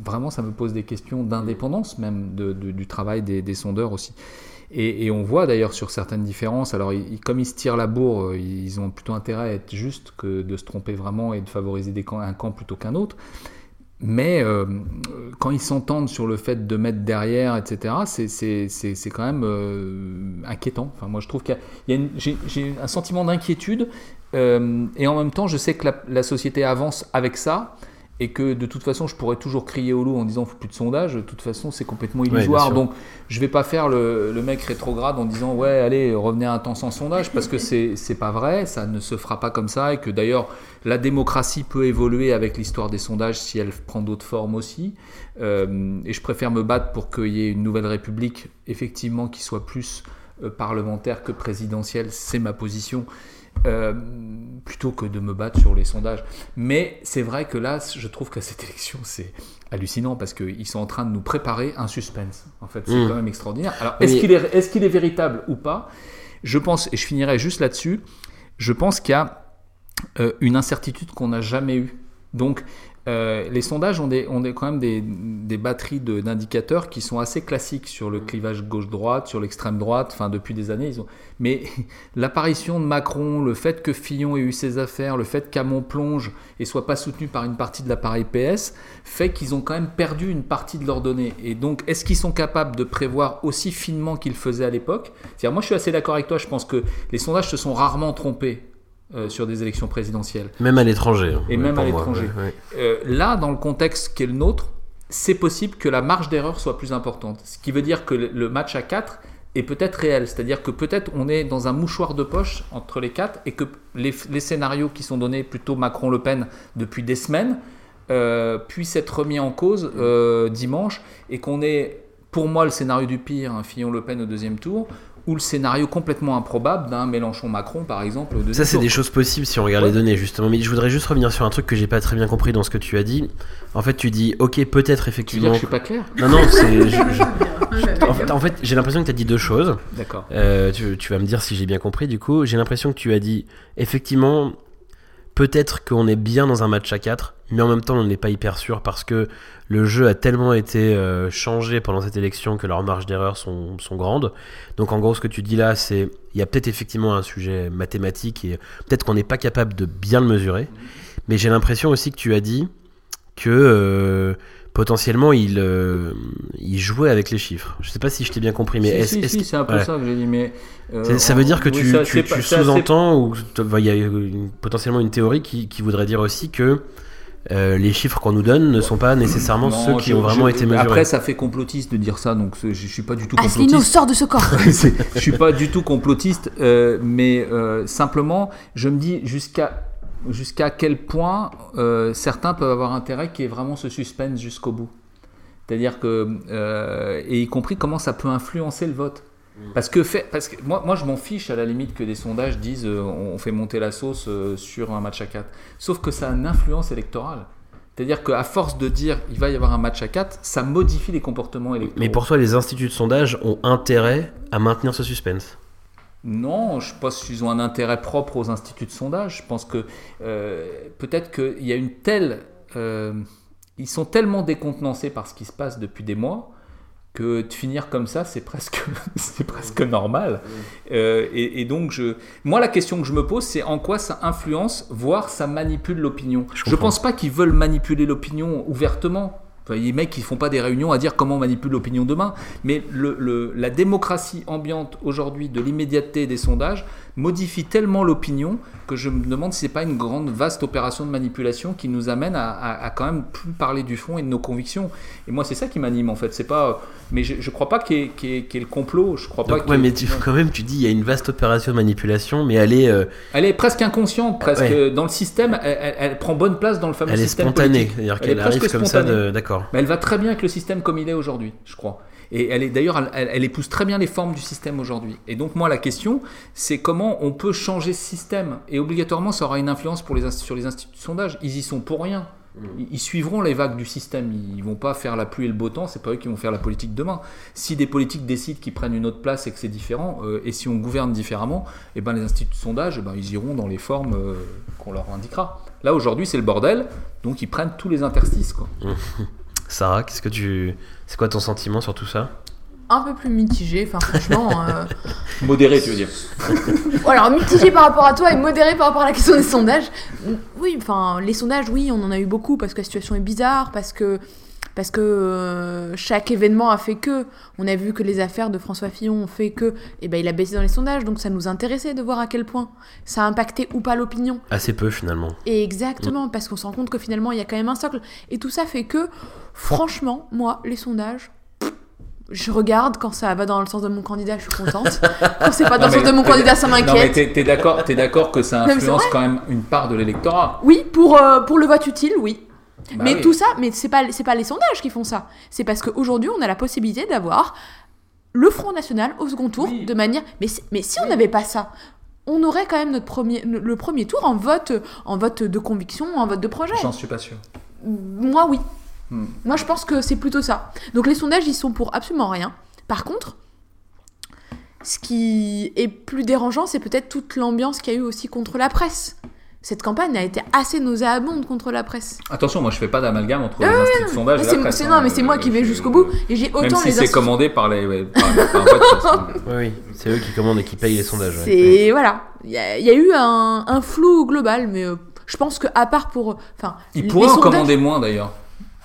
vraiment ça me pose des questions d'indépendance même de- de- du travail des, des sondeurs aussi. Et, on voit d'ailleurs sur certaines différences, alors comme ils se tirent la bourre, euh, ils ont plutôt intérêt à être justes que de se tromper vraiment et de favoriser un camp plutôt qu'un autre. Mais euh, quand ils s'entendent sur le fait de mettre derrière, etc., c'est- quand même euh, inquiétant. Enfin, moi, je trouve qu'il y a- j'ai un sentiment d'inquiétude et en même temps, je sais que la société avance avec ça et que de toute façon, je pourrais toujours crier au loup en disant faut plus de sondage. De toute façon, c'est complètement illusoire. Donc, je vais pas faire le, le mec rétrograde en disant ouais, allez, revenez un temps sans sondage parce que c'est c'est pas vrai, ça ne se fera pas comme ça et que d'ailleurs la démocratie peut évoluer avec l'histoire des sondages si elle prend d'autres formes aussi. Euh, et je préfère me battre pour qu'il y ait une nouvelle république effectivement qui soit plus parlementaire que présidentielle, c'est ma position. euh, plutôt que de me battre sur les sondages. Mais c'est vrai que là, je trouve qu'à cette élection, c'est hallucinant parce qu'ils sont en train de nous préparer un suspense. En fait, c'est Mm. quand même extraordinaire. Alors, est-ce qu'il est, est, est véritable ou pas? Je pense, et je finirai juste là-dessus, je pense qu'il y a euh, une incertitude qu'on n'a jamais eue. Donc, euh, les sondages ont, des, ont des- quand même des, des batteries de- d'indicateurs qui sont assez classiques sur le clivage gauche-droite, sur l'extrême droite, enfin depuis des années. Ils ont... Mais l'apparition de Macron, le fait que Fillon ait eu ses affaires, le fait qu'Amon plonge et soit pas soutenu par une partie de l'appareil PS, fait qu'ils ont quand même perdu une partie de leurs données. Et donc, est-ce qu'ils sont capables de prévoir aussi finement qu'ils le faisaient à l'époque? C'est-à-dire, moi je suis assez d'accord avec toi, je pense que les sondages se sont rarement trompés euh, sur des élections présidentielles. Même à l'étranger. hein, Et même à l'étranger. ouais, ouais. Euh, là, dans le contexte qui est le nôtre, c'est possible que la marge d'erreur soit plus importante. Ce qui veut dire que le- match à 4 est peut-être réel. C'est-à-dire que peut-être on est dans un mouchoir de poche entre les quatre et que les, les scénarios qui sont donnés plutôt Macron-Le Pen depuis des semaines euh, puissent être remis en cause dimanche et qu'on ait, pour moi, le scénario du pire, un Fillon-Le Pen au deuxième tour, ou le scénario complètement improbable d'un Mélenchon-Macron, par exemple, au deuxième Ça, c'est des choses possibles si on regarde Ouais. les données, justement. Mais je voudrais juste revenir sur un truc que j'ai pas très bien compris dans ce que tu as dit. En fait, tu dis, ok, peut-être Tu veux dire effectivement. que je suis pas clair? Non, non, c'est. je- je- En fait, en fait, j'ai l'impression que tu as dit deux choses. D'accord. Euh, tu, tu vas me dire si j'ai bien compris. Du coup, j'ai l'impression que tu as dit, effectivement, peut-être qu'on est bien dans un match à 4, mais en même temps, on n'est pas hyper sûr parce que le jeu a tellement été euh, changé pendant cette élection que leurs marges d'erreur sont, sont grandes. Donc, en gros, ce que tu dis là, c'est il y a peut-être effectivement un sujet mathématique et peut-être qu'on n'est pas capable de bien le mesurer. Mais j'ai l'impression aussi que tu as dit que euh, potentiellement il, euh, il jouait avec les chiffres. Je sais pas si je t'ai bien compris, mais si, c'est un peu ouais. ça que j'ai dit, mais... euh, Ça veut dire que oui, tu, assez- sous-entends ou il y a une- potentiellement une théorie qui, qui voudrait dire aussi que euh, les chiffres qu'on nous donne ne sont pas nécessairement Non, ceux qui je- ont vraiment je- été mesurés. Après, ça fait complotiste de dire ça, donc je, je suis pas du tout Asselineau, complotiste. sors de ce corps je suis pas du tout complotiste, euh, mais euh, simplement, je me dis jusqu'à jusqu'à quel point euh, certains peuvent avoir intérêt qu'il y ait vraiment ce suspense jusqu'au bout. C'est-à-dire que, euh, et y compris comment ça peut influencer le vote. Parce que, fait, parce que moi, moi, je m'en fiche à la limite que des sondages disent euh, on fait monter la sauce euh, sur un match à 4. Sauf que ça a une influence électorale. C'est-à-dire qu'à force de dire il va y avoir un match à 4, ça modifie les comportements électoraux. Mais pour toi, les instituts de sondage ont intérêt à maintenir ce suspense? Non, je pense qu'ils ont un intérêt propre aux instituts de sondage. Je pense que euh, peut-être qu'il y a une telle. ils sont tellement décontenancés par ce qui se passe depuis des mois que de finir comme ça, c'est presque, c'est presque normal. Euh, et, et donc, je, moi, la question que je me pose, c'est en quoi ça influence, voire ça manipule l'opinion. Je comprends. pense pas qu'ils veulent manipuler l'opinion ouvertement. Enfin, les mecs, ils font pas des réunions à dire comment on manipule l'opinion demain. Mais le, le- la démocratie ambiante aujourd'hui de l'immédiateté des sondages modifie tellement l'opinion que je me demande si c'est pas une grande, vaste opération de manipulation qui nous amène à, à- à quand même plus parler du fond et de nos convictions. Et moi, c'est ça qui m'anime en fait. C'est pas, mais je, je crois pas qu'il y, ait- qu'il y ait- qu'il y ait le complot. Je crois pas. Donc, ouais, mais tu, quand même, tu dis il y a une vaste opération de manipulation, mais elle est, euh, Elle est presque inconsciente, presque Ouais. dans le système. Elle, elle- elle prend bonne place dans le fameux elle est système spontanée. politique. C'est-à-dire Elle qu'elle est arrive comme ça, spontanée. de- d'accord. Mais elle va très bien avec le système comme il est aujourd'hui, je crois. Et elle est d'ailleurs, elle, épouse très bien les formes du système aujourd'hui. Et donc moi, la question, c'est comment on peut changer ce système. Et obligatoirement, ça aura une influence pour les, inst- sur les instituts de sondage. Ils y sont pour rien. Ils, ils suivront les vagues du système. Ils vont pas faire la pluie et le beau temps. C'est pas eux qui vont faire la politique demain. Si des politiques décident qu'ils prennent une autre place et que c'est différent, euh, et si on gouverne différemment, et ben les instituts de sondage, eh ben, ils iront dans les formes euh, qu'on leur indiquera. Là aujourd'hui, c'est le bordel. Donc ils prennent tous les interstices. Quoi. Sarah, qu'est-ce que tu, c'est quoi ton sentiment sur tout ça Un peu plus mitigé, enfin franchement. euh, Modéré, tu veux dire. Alors, mitigé par rapport à toi et modéré par rapport à la question des sondages. Oui, enfin, les sondages, oui, on en a eu beaucoup parce que la situation est bizarre, parce que, parce que euh, chaque événement a fait que. On a vu que les affaires de François Fillon ont fait que. Et ben, il a baissé dans les sondages, donc ça nous intéressait de voir à quel point ça a impacté ou pas l'opinion. Assez peu finalement. Et exactement, parce qu'on se rend compte que finalement, il y a quand même un socle. Et tout ça fait que, franchement, moi, les sondages. Je regarde quand ça va dans le sens de mon candidat, je suis contente. Quand c'est pas dans Non, le sens de mon candidat, ça Non, mais m'inquiète. t'es d'accord, t'es d'accord que ça influence quand même une part de l'électorat. Oui, pour, euh, pour le vote utile, oui. Bah mais oui. tout ça, mais c'est pas, c'est pas les sondages qui font ça. C'est parce qu'aujourd'hui, on a la possibilité d'avoir le Front National au second tour Oui. de manière. Mais, mais si on n'avait pas ça, on aurait quand même notre premier, le premier tour en vote, en vote de conviction, en vote de projet. J'en suis pas sûr. Moi, oui. Hmm. Moi, je pense que c'est plutôt ça. Donc, les sondages, ils sont pour absolument rien. Par contre, ce qui est plus dérangeant, c'est peut-être toute l'ambiance qu'il y a eu aussi contre la presse. Cette campagne a été assez nauséabonde contre la presse. Attention, moi je fais pas d'amalgame entre les instituts de sondage et c'est- la presse. hein. non, mais c'est moi qui vais jusqu'au bout. Et j'ai Même autant si les c'est instituts- commandé par les. ouais, par- par Oui, oui, c'est eux qui commandent et qui payent les sondages. ouais. C'est voilà, il y, a il y a eu un, un flou global, mais euh, je pense que à part pour, enfin, Ils pourraient en sondages- commander moins d'ailleurs.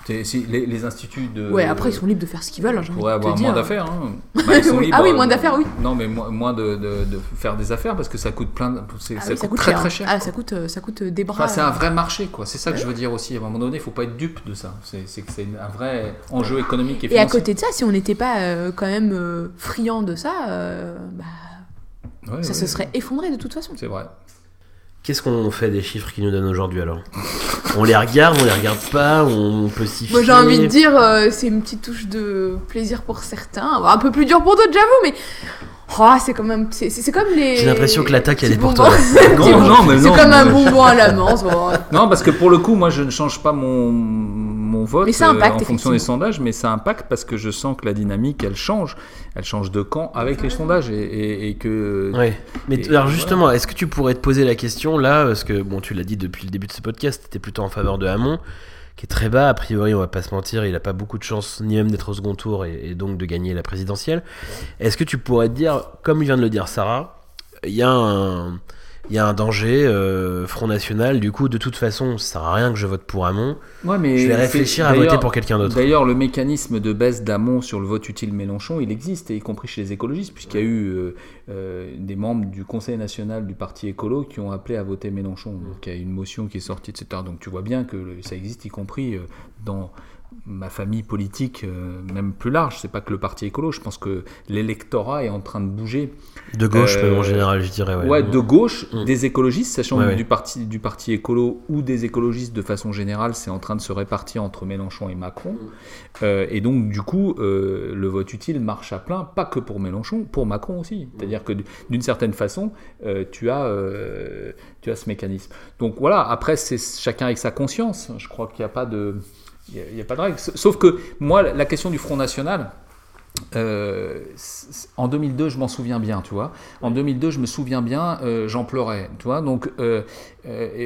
Si les, les instituts de. Ouais, après ils sont libres de faire ce qu'ils veulent. hein, pourraient avoir moins d'affaires. Hein. Bah, Oui. Ah oui, euh, moins d'affaires, oui. Non, mais moins, moins de, de- de faire des affaires parce que ça coûte plein. de- Ah ça, oui, coûte ça coûte très cher. très hein. cher. Ah, ça coûte, euh, ça coûte des bras. Enfin, c'est un euh. vrai marché, quoi. C'est ça que je veux dire aussi. À un moment donné, il faut pas être dupe de ça. C'est c'est que c'est un vrai enjeu économique et Et à financier. côté de ça, si on n'était pas euh, quand même euh, friand de ça, euh, bah, Ouais, ça ouais, se serait effondré de toute façon. C'est vrai. Qu'est-ce qu'on fait des chiffres qu'ils nous donnent aujourd'hui alors? On les regarde, on les regarde pas, on peut s'y Moi j'ai envie de dire, euh, c'est une petite touche de plaisir pour certains, un peu plus dur pour d'autres, j'avoue, mais oh, c'est quand même, c'est c'est comme les. J'ai l'impression que l'attaque, elle est pour toi. Non, non, C'est comme un bonbon à la menthe. bon. Non, parce que pour le coup, moi, je ne change pas mon, vote Mais ça impacte, euh, en fonction des sondages, mais ça impacte parce que je sens que la dynamique, elle change. Elle change de camp avec les sondages et, et- et que... Ouais. Mais Et alors voilà. justement, est-ce que tu pourrais te poser la question là, parce que bon, tu l'as dit depuis le début de ce podcast, tu étais plutôt en faveur de Hamon, qui est très bas, a priori, on va pas se mentir, il a pas beaucoup de chance ni même d'être au second tour et, et donc de gagner la présidentielle. Est-ce que tu pourrais te dire, comme vient de le dire Sarah, il y a un, il y a un danger, euh, Front National, du coup, de toute façon, ça sert à rien que je vote pour Hamon, Ouais, mais je vais réfléchir à voter pour quelqu'un d'autre. D'ailleurs, le mécanisme de baisse d'amont sur le vote utile Mélenchon, il existe, et y compris chez les écologistes, puisqu'il y a eu euh, euh, des membres du Conseil national du Parti écolo qui ont appelé à voter Mélenchon. Donc il y a une motion qui est sortie, etc. Donc tu vois bien que ça existe, y compris dans, ma famille politique, euh, même plus large, c'est pas que le parti écolo, je pense que l'électorat est en train de bouger. De gauche, Euh, même en général, je dirais. Ouais, Ouais, de gauche, Mm. des écologistes, sachant Ouais, que ouais. du parti du parti écolo ou des écologistes de façon générale, c'est en train de se répartir entre Mélenchon et Macron. Euh, et donc du coup, euh, le vote utile marche à plein, pas que pour Mélenchon, pour Macron aussi. C'est-à-dire que d'une certaine façon, euh, tu as euh, tu as ce mécanisme. Donc voilà. Après, c'est chacun avec sa conscience. Je crois qu'il n'y a pas de il y a- pas de règle. Sauf que moi, la question du Front National, euh, en 2002, je m'en souviens bien, tu vois. En 2002, je me souviens bien, euh, j'en pleurais, tu vois. Donc, euh,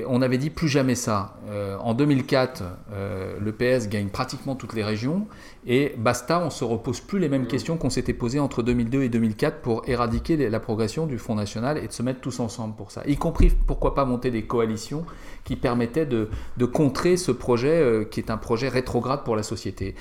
on avait dit plus jamais ça. En 2004, euh, le PS gagne pratiquement toutes les régions et basta, on se repose plus les mêmes questions qu'on s'était posées entre 2002 et 2004 pour éradiquer la progression du Front National et de se mettre tous ensemble pour ça. Y compris, pourquoi pas monter des coalitions qui permettaient de, de contrer ce projet euh, qui est un projet rétrograde pour la société.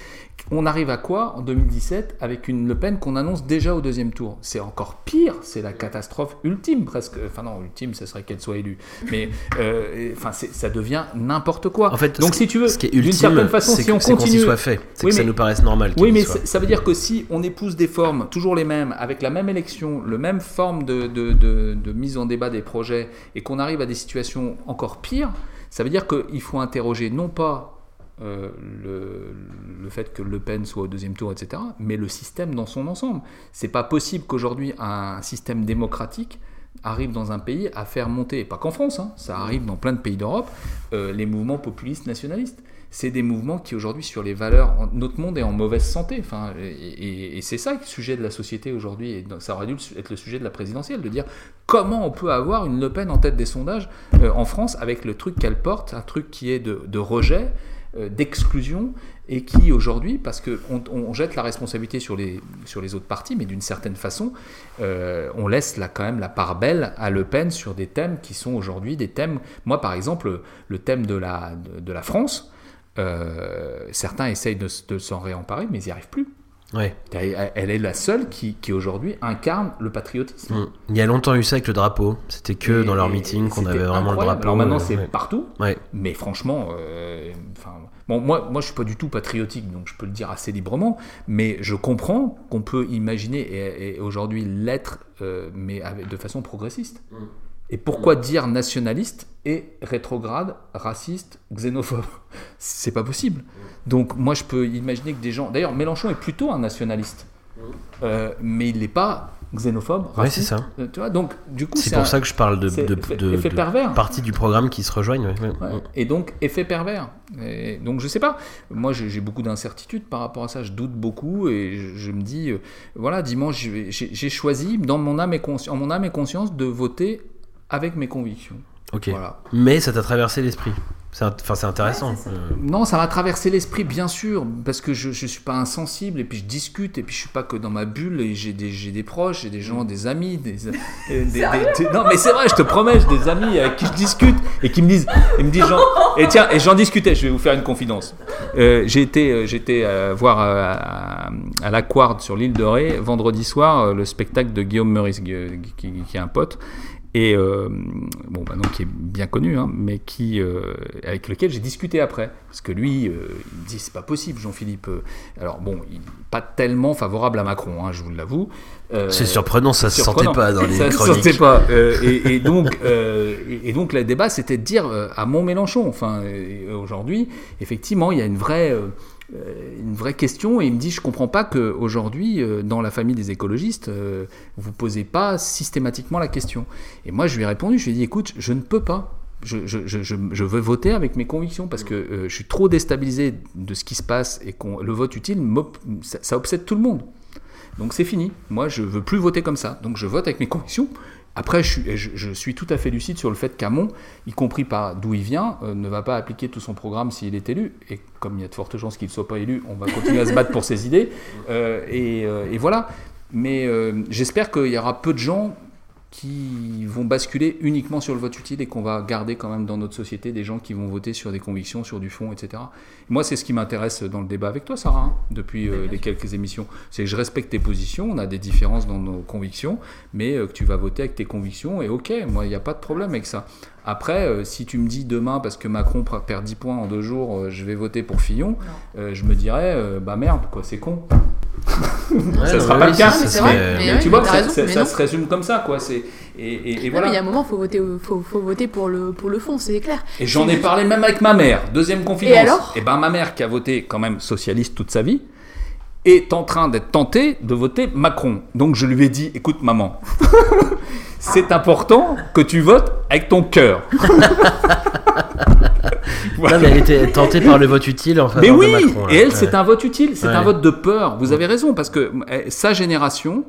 On arrive à quoi en 2017 avec une Le Pen qu'on annonce déjà au deuxième tour? C'est encore pire, c'est la catastrophe ultime presque. Enfin non, ultime, ce serait qu'elle soit élue. Mais euh, enfin, ça devient n'importe quoi. En fait, donc ce si tu veux, Ce qui est d'une ultime, certaine façon, c'est si on qu'on continue, soit fait. C'est Oui, que ça mais- nous normal. oui, mais ça ça veut dire que si on épouse des formes toujours les mêmes, avec la même élection, le même forme de, de- de- de mise en débat des projets, et qu'on arrive à des situations encore pires, ça veut dire qu'il faut interroger non pas euh, le, le fait que Le Pen soit au deuxième tour, etc., mais le système dans son ensemble. C'est pas possible qu'aujourd'hui un système démocratique arrive dans un pays à faire monter, et pas qu'en France, hein, ça arrive dans plein de pays d'Europe, euh, les mouvements populistes nationalistes. C'est des mouvements qui aujourd'hui sur les valeurs, notre monde est en mauvaise santé. Enfin, et c'est ça le sujet de la société aujourd'hui, et ça aurait dû être le sujet de la présidentielle, de dire comment on peut avoir une Le Pen en tête des sondages euh, en France avec le truc qu'elle porte, un truc qui est de, de rejet, euh, d'exclusion, et qui aujourd'hui, parce qu'on on, jette la responsabilité sur les, sur les autres partis, mais d'une certaine façon, euh, on laisse là quand même la part belle à Le Pen sur des thèmes qui sont aujourd'hui des thèmes. Moi, par exemple, le thème de la, de, la France, certains essayent de, s'en réemparer, mais ils n'y arrivent plus. Ouais. Elle est la seule qui, qui aujourd'hui incarne le patriotisme. Mm. Il y a longtemps eu ça avec le drapeau. C'était que Et- dans leur et meeting qu'on avait vraiment le drapeau. Alors maintenant, euh, c'est ouais. partout. Ouais. Mais franchement, euh, bon, moi, moi, je suis pas du tout patriotique, donc je peux le dire assez librement. Mais je comprends qu'on peut imaginer et, et aujourd'hui l'être, euh, mais avec- de façon progressiste. Et pourquoi dire nationaliste et rétrograde, raciste, xénophobe? C'est pas possible. Donc moi, je peux imaginer que des gens. D'ailleurs, Mélenchon est plutôt un nationaliste, Euh, mais il n'est pas xénophobe. Ouais, raciste. c'est ça. Euh, Tu vois, donc du coup, C'est un- pour ça que je parle de, c'est de, effet- de- pervers. parties du programme qui se rejoignent. ouais, ouais. Ouais. Et donc, effet pervers. Et donc, je sais pas. Moi, j'ai beaucoup d'incertitudes par rapport à ça. Je doute beaucoup et je, je me dis, euh, voilà, dimanche, j'ai j'ai choisi, dans mon âme et conscience, en mon âme et conscience, de voter avec mes convictions. Ok. Voilà. Mais ça t'a traversé l'esprit. Enfin, c'est intéressant. Ouais, c'est ça. Euh, Non, ça m'a traversé l'esprit, bien sûr, parce que je ne suis pas insensible, et puis je discute, et puis je suis pas que dans ma bulle, et j'ai des, j'ai des proches, j'ai des gens, des amis, des, des- des- des- non mais c'est vrai, je te promets, j'ai des amis avec qui je discute, et qui me disent, ils me disent, et tiens, et j'en discutais, je vais vous faire une confidence. Euh, j'ai été, euh, j'ai été euh, voir à, à l'Aquard sur l'île de Ré, vendredi soir, le spectacle de Guillaume Meurice, qui, qui- qui est un pote, et euh, bon, bah non, qui est bien connu, hein, mais qui, euh, avec lequel j'ai discuté après. Parce que lui, euh, il me dit c'est pas possible, Jean-Philippe. Alors bon, il n'est pas tellement favorable à Macron, hein, je vous l'avoue. C'est surprenant, ça se sentait pas dans les Ça se chroniques. sentait pas. Et, et donc, et, et donc, le débat, c'était de dire à mon Mélenchon. Enfin, aujourd'hui, effectivement, il y a une vraie, une vraie question. Et il me dit, je comprends pas que aujourd'hui, euh, dans la famille des écologistes, euh, vous posez pas systématiquement la question. Et moi, je lui ai répondu, je lui ai dit, écoute, je ne peux pas. Je, je, je, je, veux voter avec mes convictions parce que euh, je suis trop déstabilisé de ce qui se passe et qu'on le vote utile, ça, ça obsède tout le monde. Donc c'est fini. Moi, je veux plus voter comme ça. Donc je vote avec mes convictions. Après, je suis, tout à fait lucide sur le fait qu'Amon, y compris par d'où il vient, euh, ne va pas appliquer tout son programme s'il est élu. Et comme il y a de fortes chances qu'il ne soit pas élu, on va continuer à se battre pour ses idées. Euh, et, euh, et voilà. Mais j'espère qu'il y aura peu de gens qui vont basculer uniquement sur le vote utile et qu'on va garder quand même dans notre société des gens qui vont voter sur des convictions, sur du fond, etc. Moi, c'est ce qui m'intéresse dans le débat avec toi, Sarah, hein, depuis euh, les quelques émissions. C'est que je respecte tes positions, on a des différences dans nos convictions, mais euh, que tu vas voter avec tes convictions, et ok, moi, il n'y a pas de problème avec ça. Après, euh, si tu me dis demain, parce que Macron perd 10 points en deux jours, je vais voter pour Fillon, je me dirais, bah merde, quoi, c'est con. Ouais, ça non, sera mais pas le cas. ça- ça Mais c'est serait, vrai, mais Mais oui, tu vois, ça, raison, ça- mais ça non. se résume comme ça, quoi. C'est et, et- et Non, voilà. mais il y a un moment, faut voter, faut, faut voter pour le, pour le fond, c'est clair. Et j'en ai parlé même avec ma mère. Deuxième confidence. Et alors? Eh ben ma mère qui a voté quand même socialiste toute sa vie est en train d'être tentée de voter Macron. Donc je lui ai dit, écoute maman, c'est important que tu votes avec ton cœur. Voilà. Non, mais elle était tentée par le vote utile en Mais oui, de Macron. là. et elle, Ouais. c'est un vote utile, c'est Ouais. un vote de peur. Vous avez raison, parce que eh, sa génération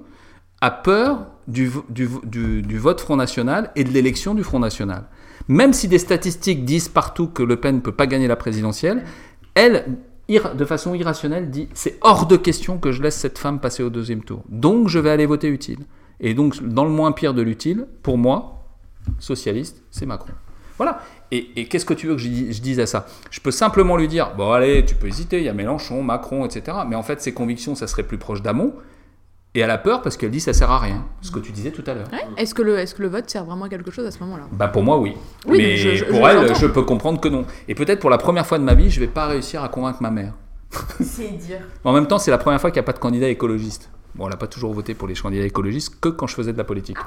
a peur du, vo- du, vo- du- du vote Front National et de l'élection du Front National. Même si des statistiques disent partout que Le Pen ne peut pas gagner la présidentielle, elle, de façon irrationnelle, dit c'est hors de question que je laisse cette femme passer au deuxième tour. Donc je vais aller voter utile. Et donc, dans le moins pire de l'utile, pour moi, socialiste, c'est Macron. Voilà. Et, et qu'est-ce que tu veux que je, dis- je dise à ça? Je peux simplement lui dire, bon allez, tu peux hésiter, il y a Mélenchon, Macron, etc. Mais en fait, ses convictions, ça serait plus proche d'Amon. Et elle a peur parce qu'elle dit ça sert à rien. Ce que tu disais tout à l'heure. Ouais. Est-ce que, le, est que le vote sert vraiment à quelque chose à ce moment-là? Bah pour moi oui. Oui, mais je- je- pour je elle, je peux comprendre que non. Et peut-être pour la première fois de ma vie, je vais pas réussir à convaincre ma mère. C'est dire. En même temps, c'est la première fois qu'il n'y a pas de candidat écologiste. Bon, elle n'a pas toujours voté pour les candidats écologistes que quand je faisais de la politique.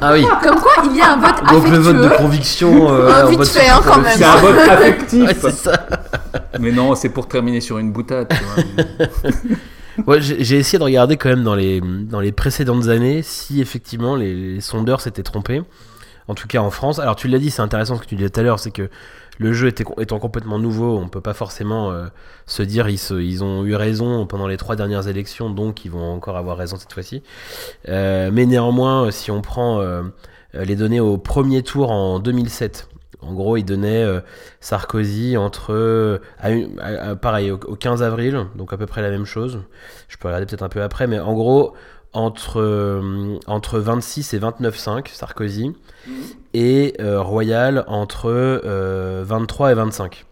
Ah oui. Comme quoi, il y a un vote Donc affectueux. le vote de conviction. euh, Ah, mode fait, hein, quand même. C'est un vote affectif. Ouais, c'est ça. mais non, c'est pour terminer sur une boutade. Ouais, j'ai j'ai essayé de regarder quand même dans les, dans les précédentes années si effectivement les, les sondeurs s'étaient trompés. En tout cas en France. Alors tu l'as dit, c'est intéressant ce que tu disais tout à l'heure, c'est que le jeu était, étant complètement nouveau, on peut pas forcément euh, se dire ils, ont eu raison pendant les trois dernières élections, donc ils vont encore avoir raison cette fois-ci. Euh, mais néanmoins, euh, si on prend les données au premier tour en 2007, en gros, il donnait Sarkozy entre. pareil, au, au 15 avril, donc à peu près la même chose. Je peux regarder peut-être un peu après, mais en gros, entre, euh, entre 26 et 29,5, Sarkozy, et euh, Royal entre euh, 23 et 25.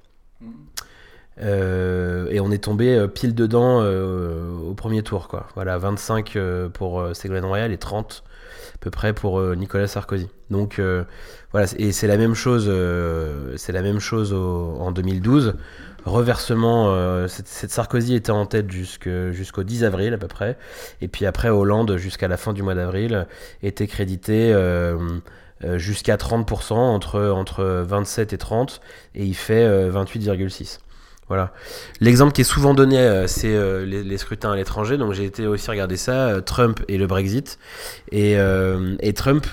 Euh, et on est tombé euh, pile dedans euh, au premier tour, quoi. Voilà, 25 euh, pour euh, Ségolène Royal et 30 à peu près pour euh, Nicolas Sarkozy. Donc euh, voilà, et c'est la même chose, euh, c'est la même chose au- en 2012. Reversement, euh, cette, Sarkozy était en tête jusqu'au 10 avril à peu près, et puis après Hollande jusqu'à la fin du mois d'avril était crédité euh, euh, jusqu'à 30% entre entre 27 et 30, et il fait euh, 28,6. Voilà. L'exemple qui est souvent donné, c'est les, scrutins à l'étranger. Donc j'ai été aussi regarder ça, Trump et le Brexit. Et Trump,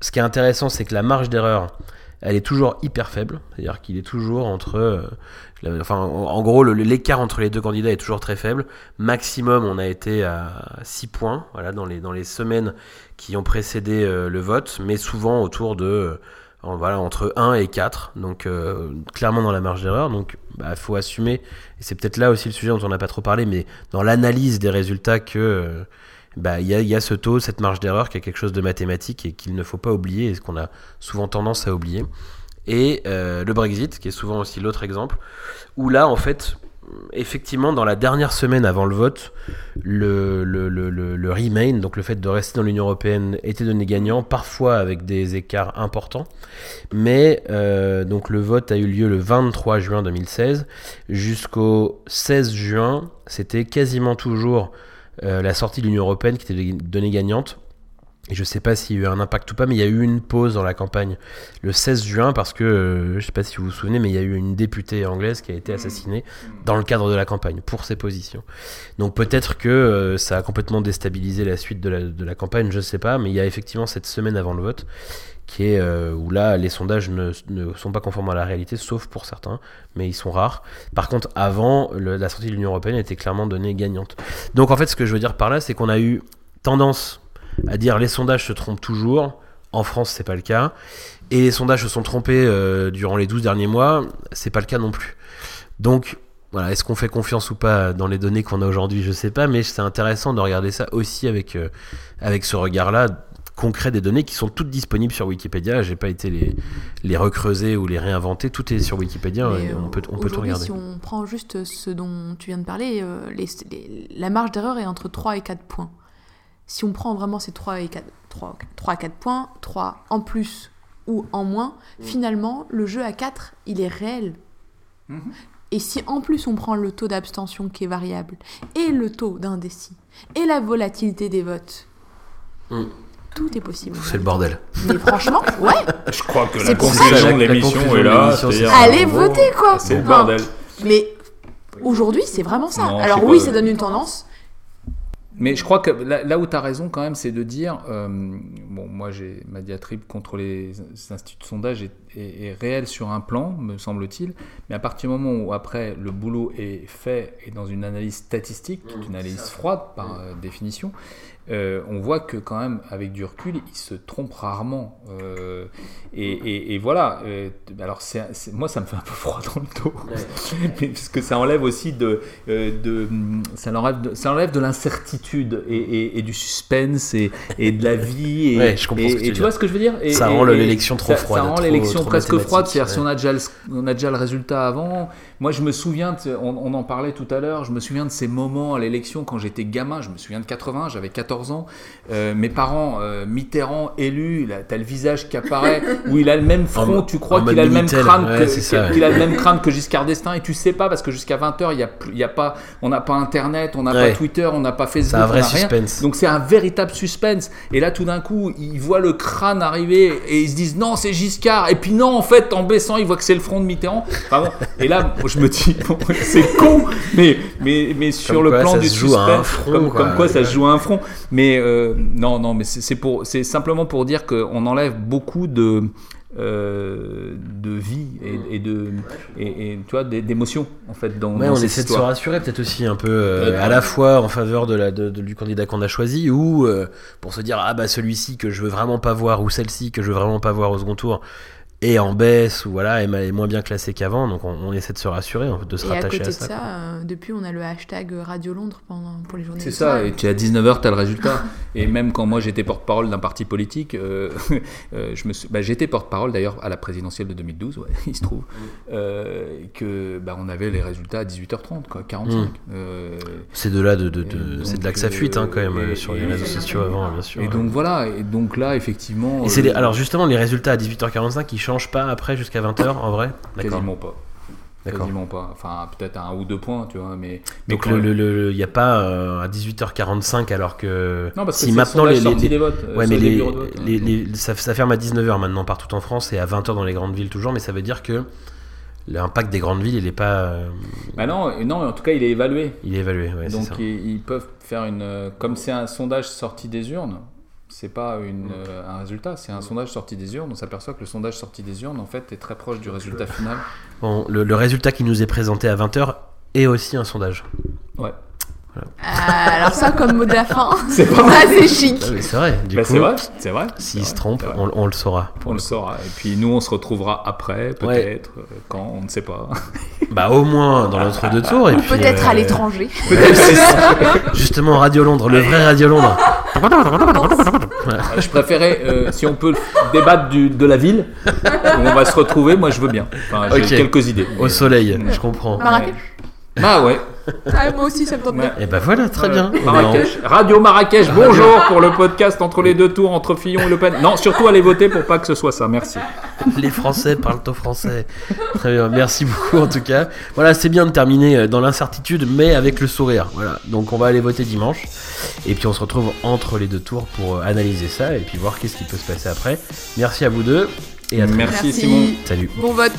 ce qui est intéressant, c'est que la marge d'erreur, elle est toujours hyper faible. C'est-à-dire qu'il est toujours entre... euh, enfin, en, gros, l'écart entre les deux candidats est toujours très faible. Maximum, on a été à 6 points voilà, dans, les, dans les semaines qui ont précédé euh, le vote, mais souvent autour de... euh, voilà, entre 1 et 4, donc clairement dans la marge d'erreur. Donc il faut assumer, et c'est peut-être là aussi le sujet dont on n'a pas trop parlé, mais dans l'analyse des résultats que bah, il y, a, ce taux, cette marge d'erreur qui est quelque chose de mathématique et qu'il ne faut pas oublier, et ce qu'on a souvent tendance à oublier. Et euh, le Brexit, qui est souvent aussi l'autre exemple, où là, en fait, effectivement, dans la dernière semaine avant le vote, le Remain, donc le fait de rester dans l'Union Européenne, était donné gagnant, parfois avec des écarts importants. Mais euh, donc le vote a eu lieu le 23 juin 2016. Jusqu'au 16 juin, c'était quasiment toujours euh, la sortie de l'Union Européenne qui était donnée gagnante. Et je sais pas s'il y a eu un impact ou pas, mais il y a eu une pause dans la campagne le 16 juin parce que, euh, je sais pas si vous vous souvenez, mais il y a eu une députée anglaise qui a été assassinée dans le cadre de la campagne pour ses positions. Donc peut-être que euh, ça a complètement déstabilisé la suite de la, de la campagne, je sais pas, mais il y a effectivement cette semaine avant le vote euh, où là les sondages ne, sont pas conformes à la réalité, sauf pour certains, mais ils sont rares. Par contre, avant, la sortie de l'Union Européenne était clairement donnée gagnante. Donc en fait, ce que je veux dire par là, c'est qu'on a eu tendance à dire les sondages se trompent toujours. En France, c'est pas le cas. Et les sondages se sont trompés euh, durant les 12 derniers mois, c'est pas le cas non plus. Donc, voilà, est-ce qu'on fait confiance ou pas dans les données qu'on a aujourd'hui? Je sais pas, mais c'est intéressant de regarder ça aussi avec, euh, avec ce regard-là, concret des données qui sont toutes disponibles sur Wikipédia. J'ai pas été les, les recreuser ou les réinventer. Tout est sur Wikipédia. Mais, et on euh, peut, on peut tout regarder. Si on prend juste ce dont tu viens de parler, euh, les- les- la marge d'erreur est entre 3 et 4 points. Si on prend vraiment ces 3 et 4, 3, 3 à 4 points, 3 en plus ou en moins, finalement, le jeu à 4, il est réel. Mhm. Et si en plus on prend le taux d'abstention qui est variable, et le taux d'indécis, et la volatilité des votes, Mm. Tout est possible. C'est le bordel. Mais franchement, ouais, Je crois que la conclusion de la l'émission est là. ça. allez voter quoi C'est le bordel. Mais aujourd'hui, c'est vraiment ça. Non, Alors oui, pas. ça donne une tendance. Mais je crois que là, là où tu as raison quand même, c'est de dire, euh, bon, moi j'ai ma diatribe contre les instituts de sondage est, est- est réelle sur un plan, me semble-t-il, mais à partir du moment où après le boulot est fait et dans une analyse statistique, qui est une analyse froide par euh, définition, euh, on voit que quand même avec du recul, il se trompe rarement. euh, et, et- et voilà. euh, alors moi ça me fait un peu froid dans le dos, Mais parce que ça enlève aussi de, de ça enlève de, ça enlève de l'incertitude et, du suspense et, de la vie. Et, Ouais, je comprends et- ce que tu vois ce que je veux dire Ça rend l'élection trop froide, Ça rend l'élection presque froide. C'est-à-dire si ouais. on a déjà le, on a déjà le résultat avant. Moi, je me souviens, de- on, on en parlait tout à l'heure, je me souviens de ces moments à l'élection quand j'étais gamin. Je me souviens de 80, j'avais 14 ans. Euh, mes parents, euh, Mitterrand élu, là, t'as le visage qui apparaît, où il a le même front, tu crois qu'il a le même crâne que, qu'il a le même crâne que Giscard d'Estaing, et tu sais pas parce que jusqu'à 20h, il y a, y a pas, on n'a pas Internet, on n'a Ouais. pas Twitter, on n'a pas Facebook, C'est un vrai on n'a rien. suspense. Donc c'est un véritable suspense. Et là, tout d'un coup, ils voient le crâne arriver et ils se disent non, c'est Giscard. Et puis non, en fait, en baissant, ils voient que c'est le front de Mitterrand. Enfin bon, et là, je me dis, bon, c'est con, mais, mais, mais sur Comme le quoi, plan du se joue à suspense, un front, comme, quoi. comme quoi ça se joue à un front. Mais euh, non, non, mais c'est c'est pour, c'est simplement pour dire qu'on enlève beaucoup de euh, de vie et, et de et, et, tu vois d'émotions en fait dans, Ouais, dans on cette essaie de se rassurer peut-être aussi un peu euh, Ouais. à la fois en faveur de la, de- de- du candidat qu'on a choisi ou euh, pour se dire ah bah celui-ci que je veux vraiment pas voir ou celle-ci que je veux vraiment pas voir au second tour est en baisse ou voilà est, moins bien classée qu'avant donc on, on essaie de se rassurer en fait, de se Et à rattacher côté à de ça. ça, quoi. euh, depuis, on a le hashtag Radio Londres pendant, pour les journées C'est ça, soir. et tu es à 19h, tu as le résultat. Et même quand moi j'étais porte-parole d'un parti politique, euh, euh, je me suis, bah, j'étais porte-parole d'ailleurs à la présidentielle de 2012, ouais, il se trouve, euh, que bah, on avait les résultats à 18h30, quoi, 45. Mm. Euh, C'est de là de, de- de- c'est de là que ça fuite hein, quand même et- sur les réseaux sociaux avant bien sûr. et donc voilà, et donc là effectivement. Et c'est les- alors justement les résultats à 18h45 ils changent pas après jusqu'à 20h en vrai quasiment pas. D'accord. Quasiment pas. Enfin, peut-être un ou deux points, tu vois, mais. mais Donc quand le- il n'y a pas euh, à 18h45 alors que Non, parce que si c'est maintenant le les, les- des votes, euh, ouais mais les vote, hein. les- ça, ça ferme à 19h maintenant partout en France et à 20h dans les grandes villes toujours mais ça veut dire que l'impact des grandes villes il est pas euh, Bah non, non, en tout cas, il est évalué. il est évalué ouais, Donc ça. ils, ils peuvent faire une. euh, Comme c'est un sondage sorti des urnes, c'est pas une, euh, un résultat, c'est un sondage sorti des urnes. On s'aperçoit que le sondage sorti des urnes, en fait, est très proche du résultat final. Bon, le, le résultat qui nous est présenté à 20h est aussi un sondage Ouais. Ah, alors ça, comme mot de la fin, C'est pas c'est chic. Ah, mais c'est vrai du Bah, coup c'est vrai, s'il se trompe on, on le saura On le saura. Et puis nous, on se retrouvera après, peut-être, euh, quand, on ne sait pas. bah au moins dans l'autre deux tours et Ou puis, peut-être euh, à l'étranger. Peut-être c'est ça. justement Radio Londres le vrai Radio Londres Je préférais, euh, si on peut débattre du- de la ville, où on va se retrouver, moi je veux bien. Enfin, j'ai quelques idées. au soleil je comprends Marrakech Bah ouais. Ah, Moi aussi, ça me tente bien. et bah voilà très Voilà. bien Marrakech. Radio Marrakech, bonjour pour le podcast entre les deux tours, entre Fillon et Le Pen. Non, surtout allez voter pour pas que ce soit ça, merci. Les Français parlent au français. Très bien, merci beaucoup en tout cas. Voilà, c'est bien de terminer euh, dans l'incertitude, mais avec le sourire. Voilà, donc on va aller voter dimanche. Et puis on se retrouve entre les deux tours pour euh, analyser ça et puis voir qu'est-ce qui peut se passer après. Merci à vous deux et à très Merci, Merci. Simon. Salut. Bon vote.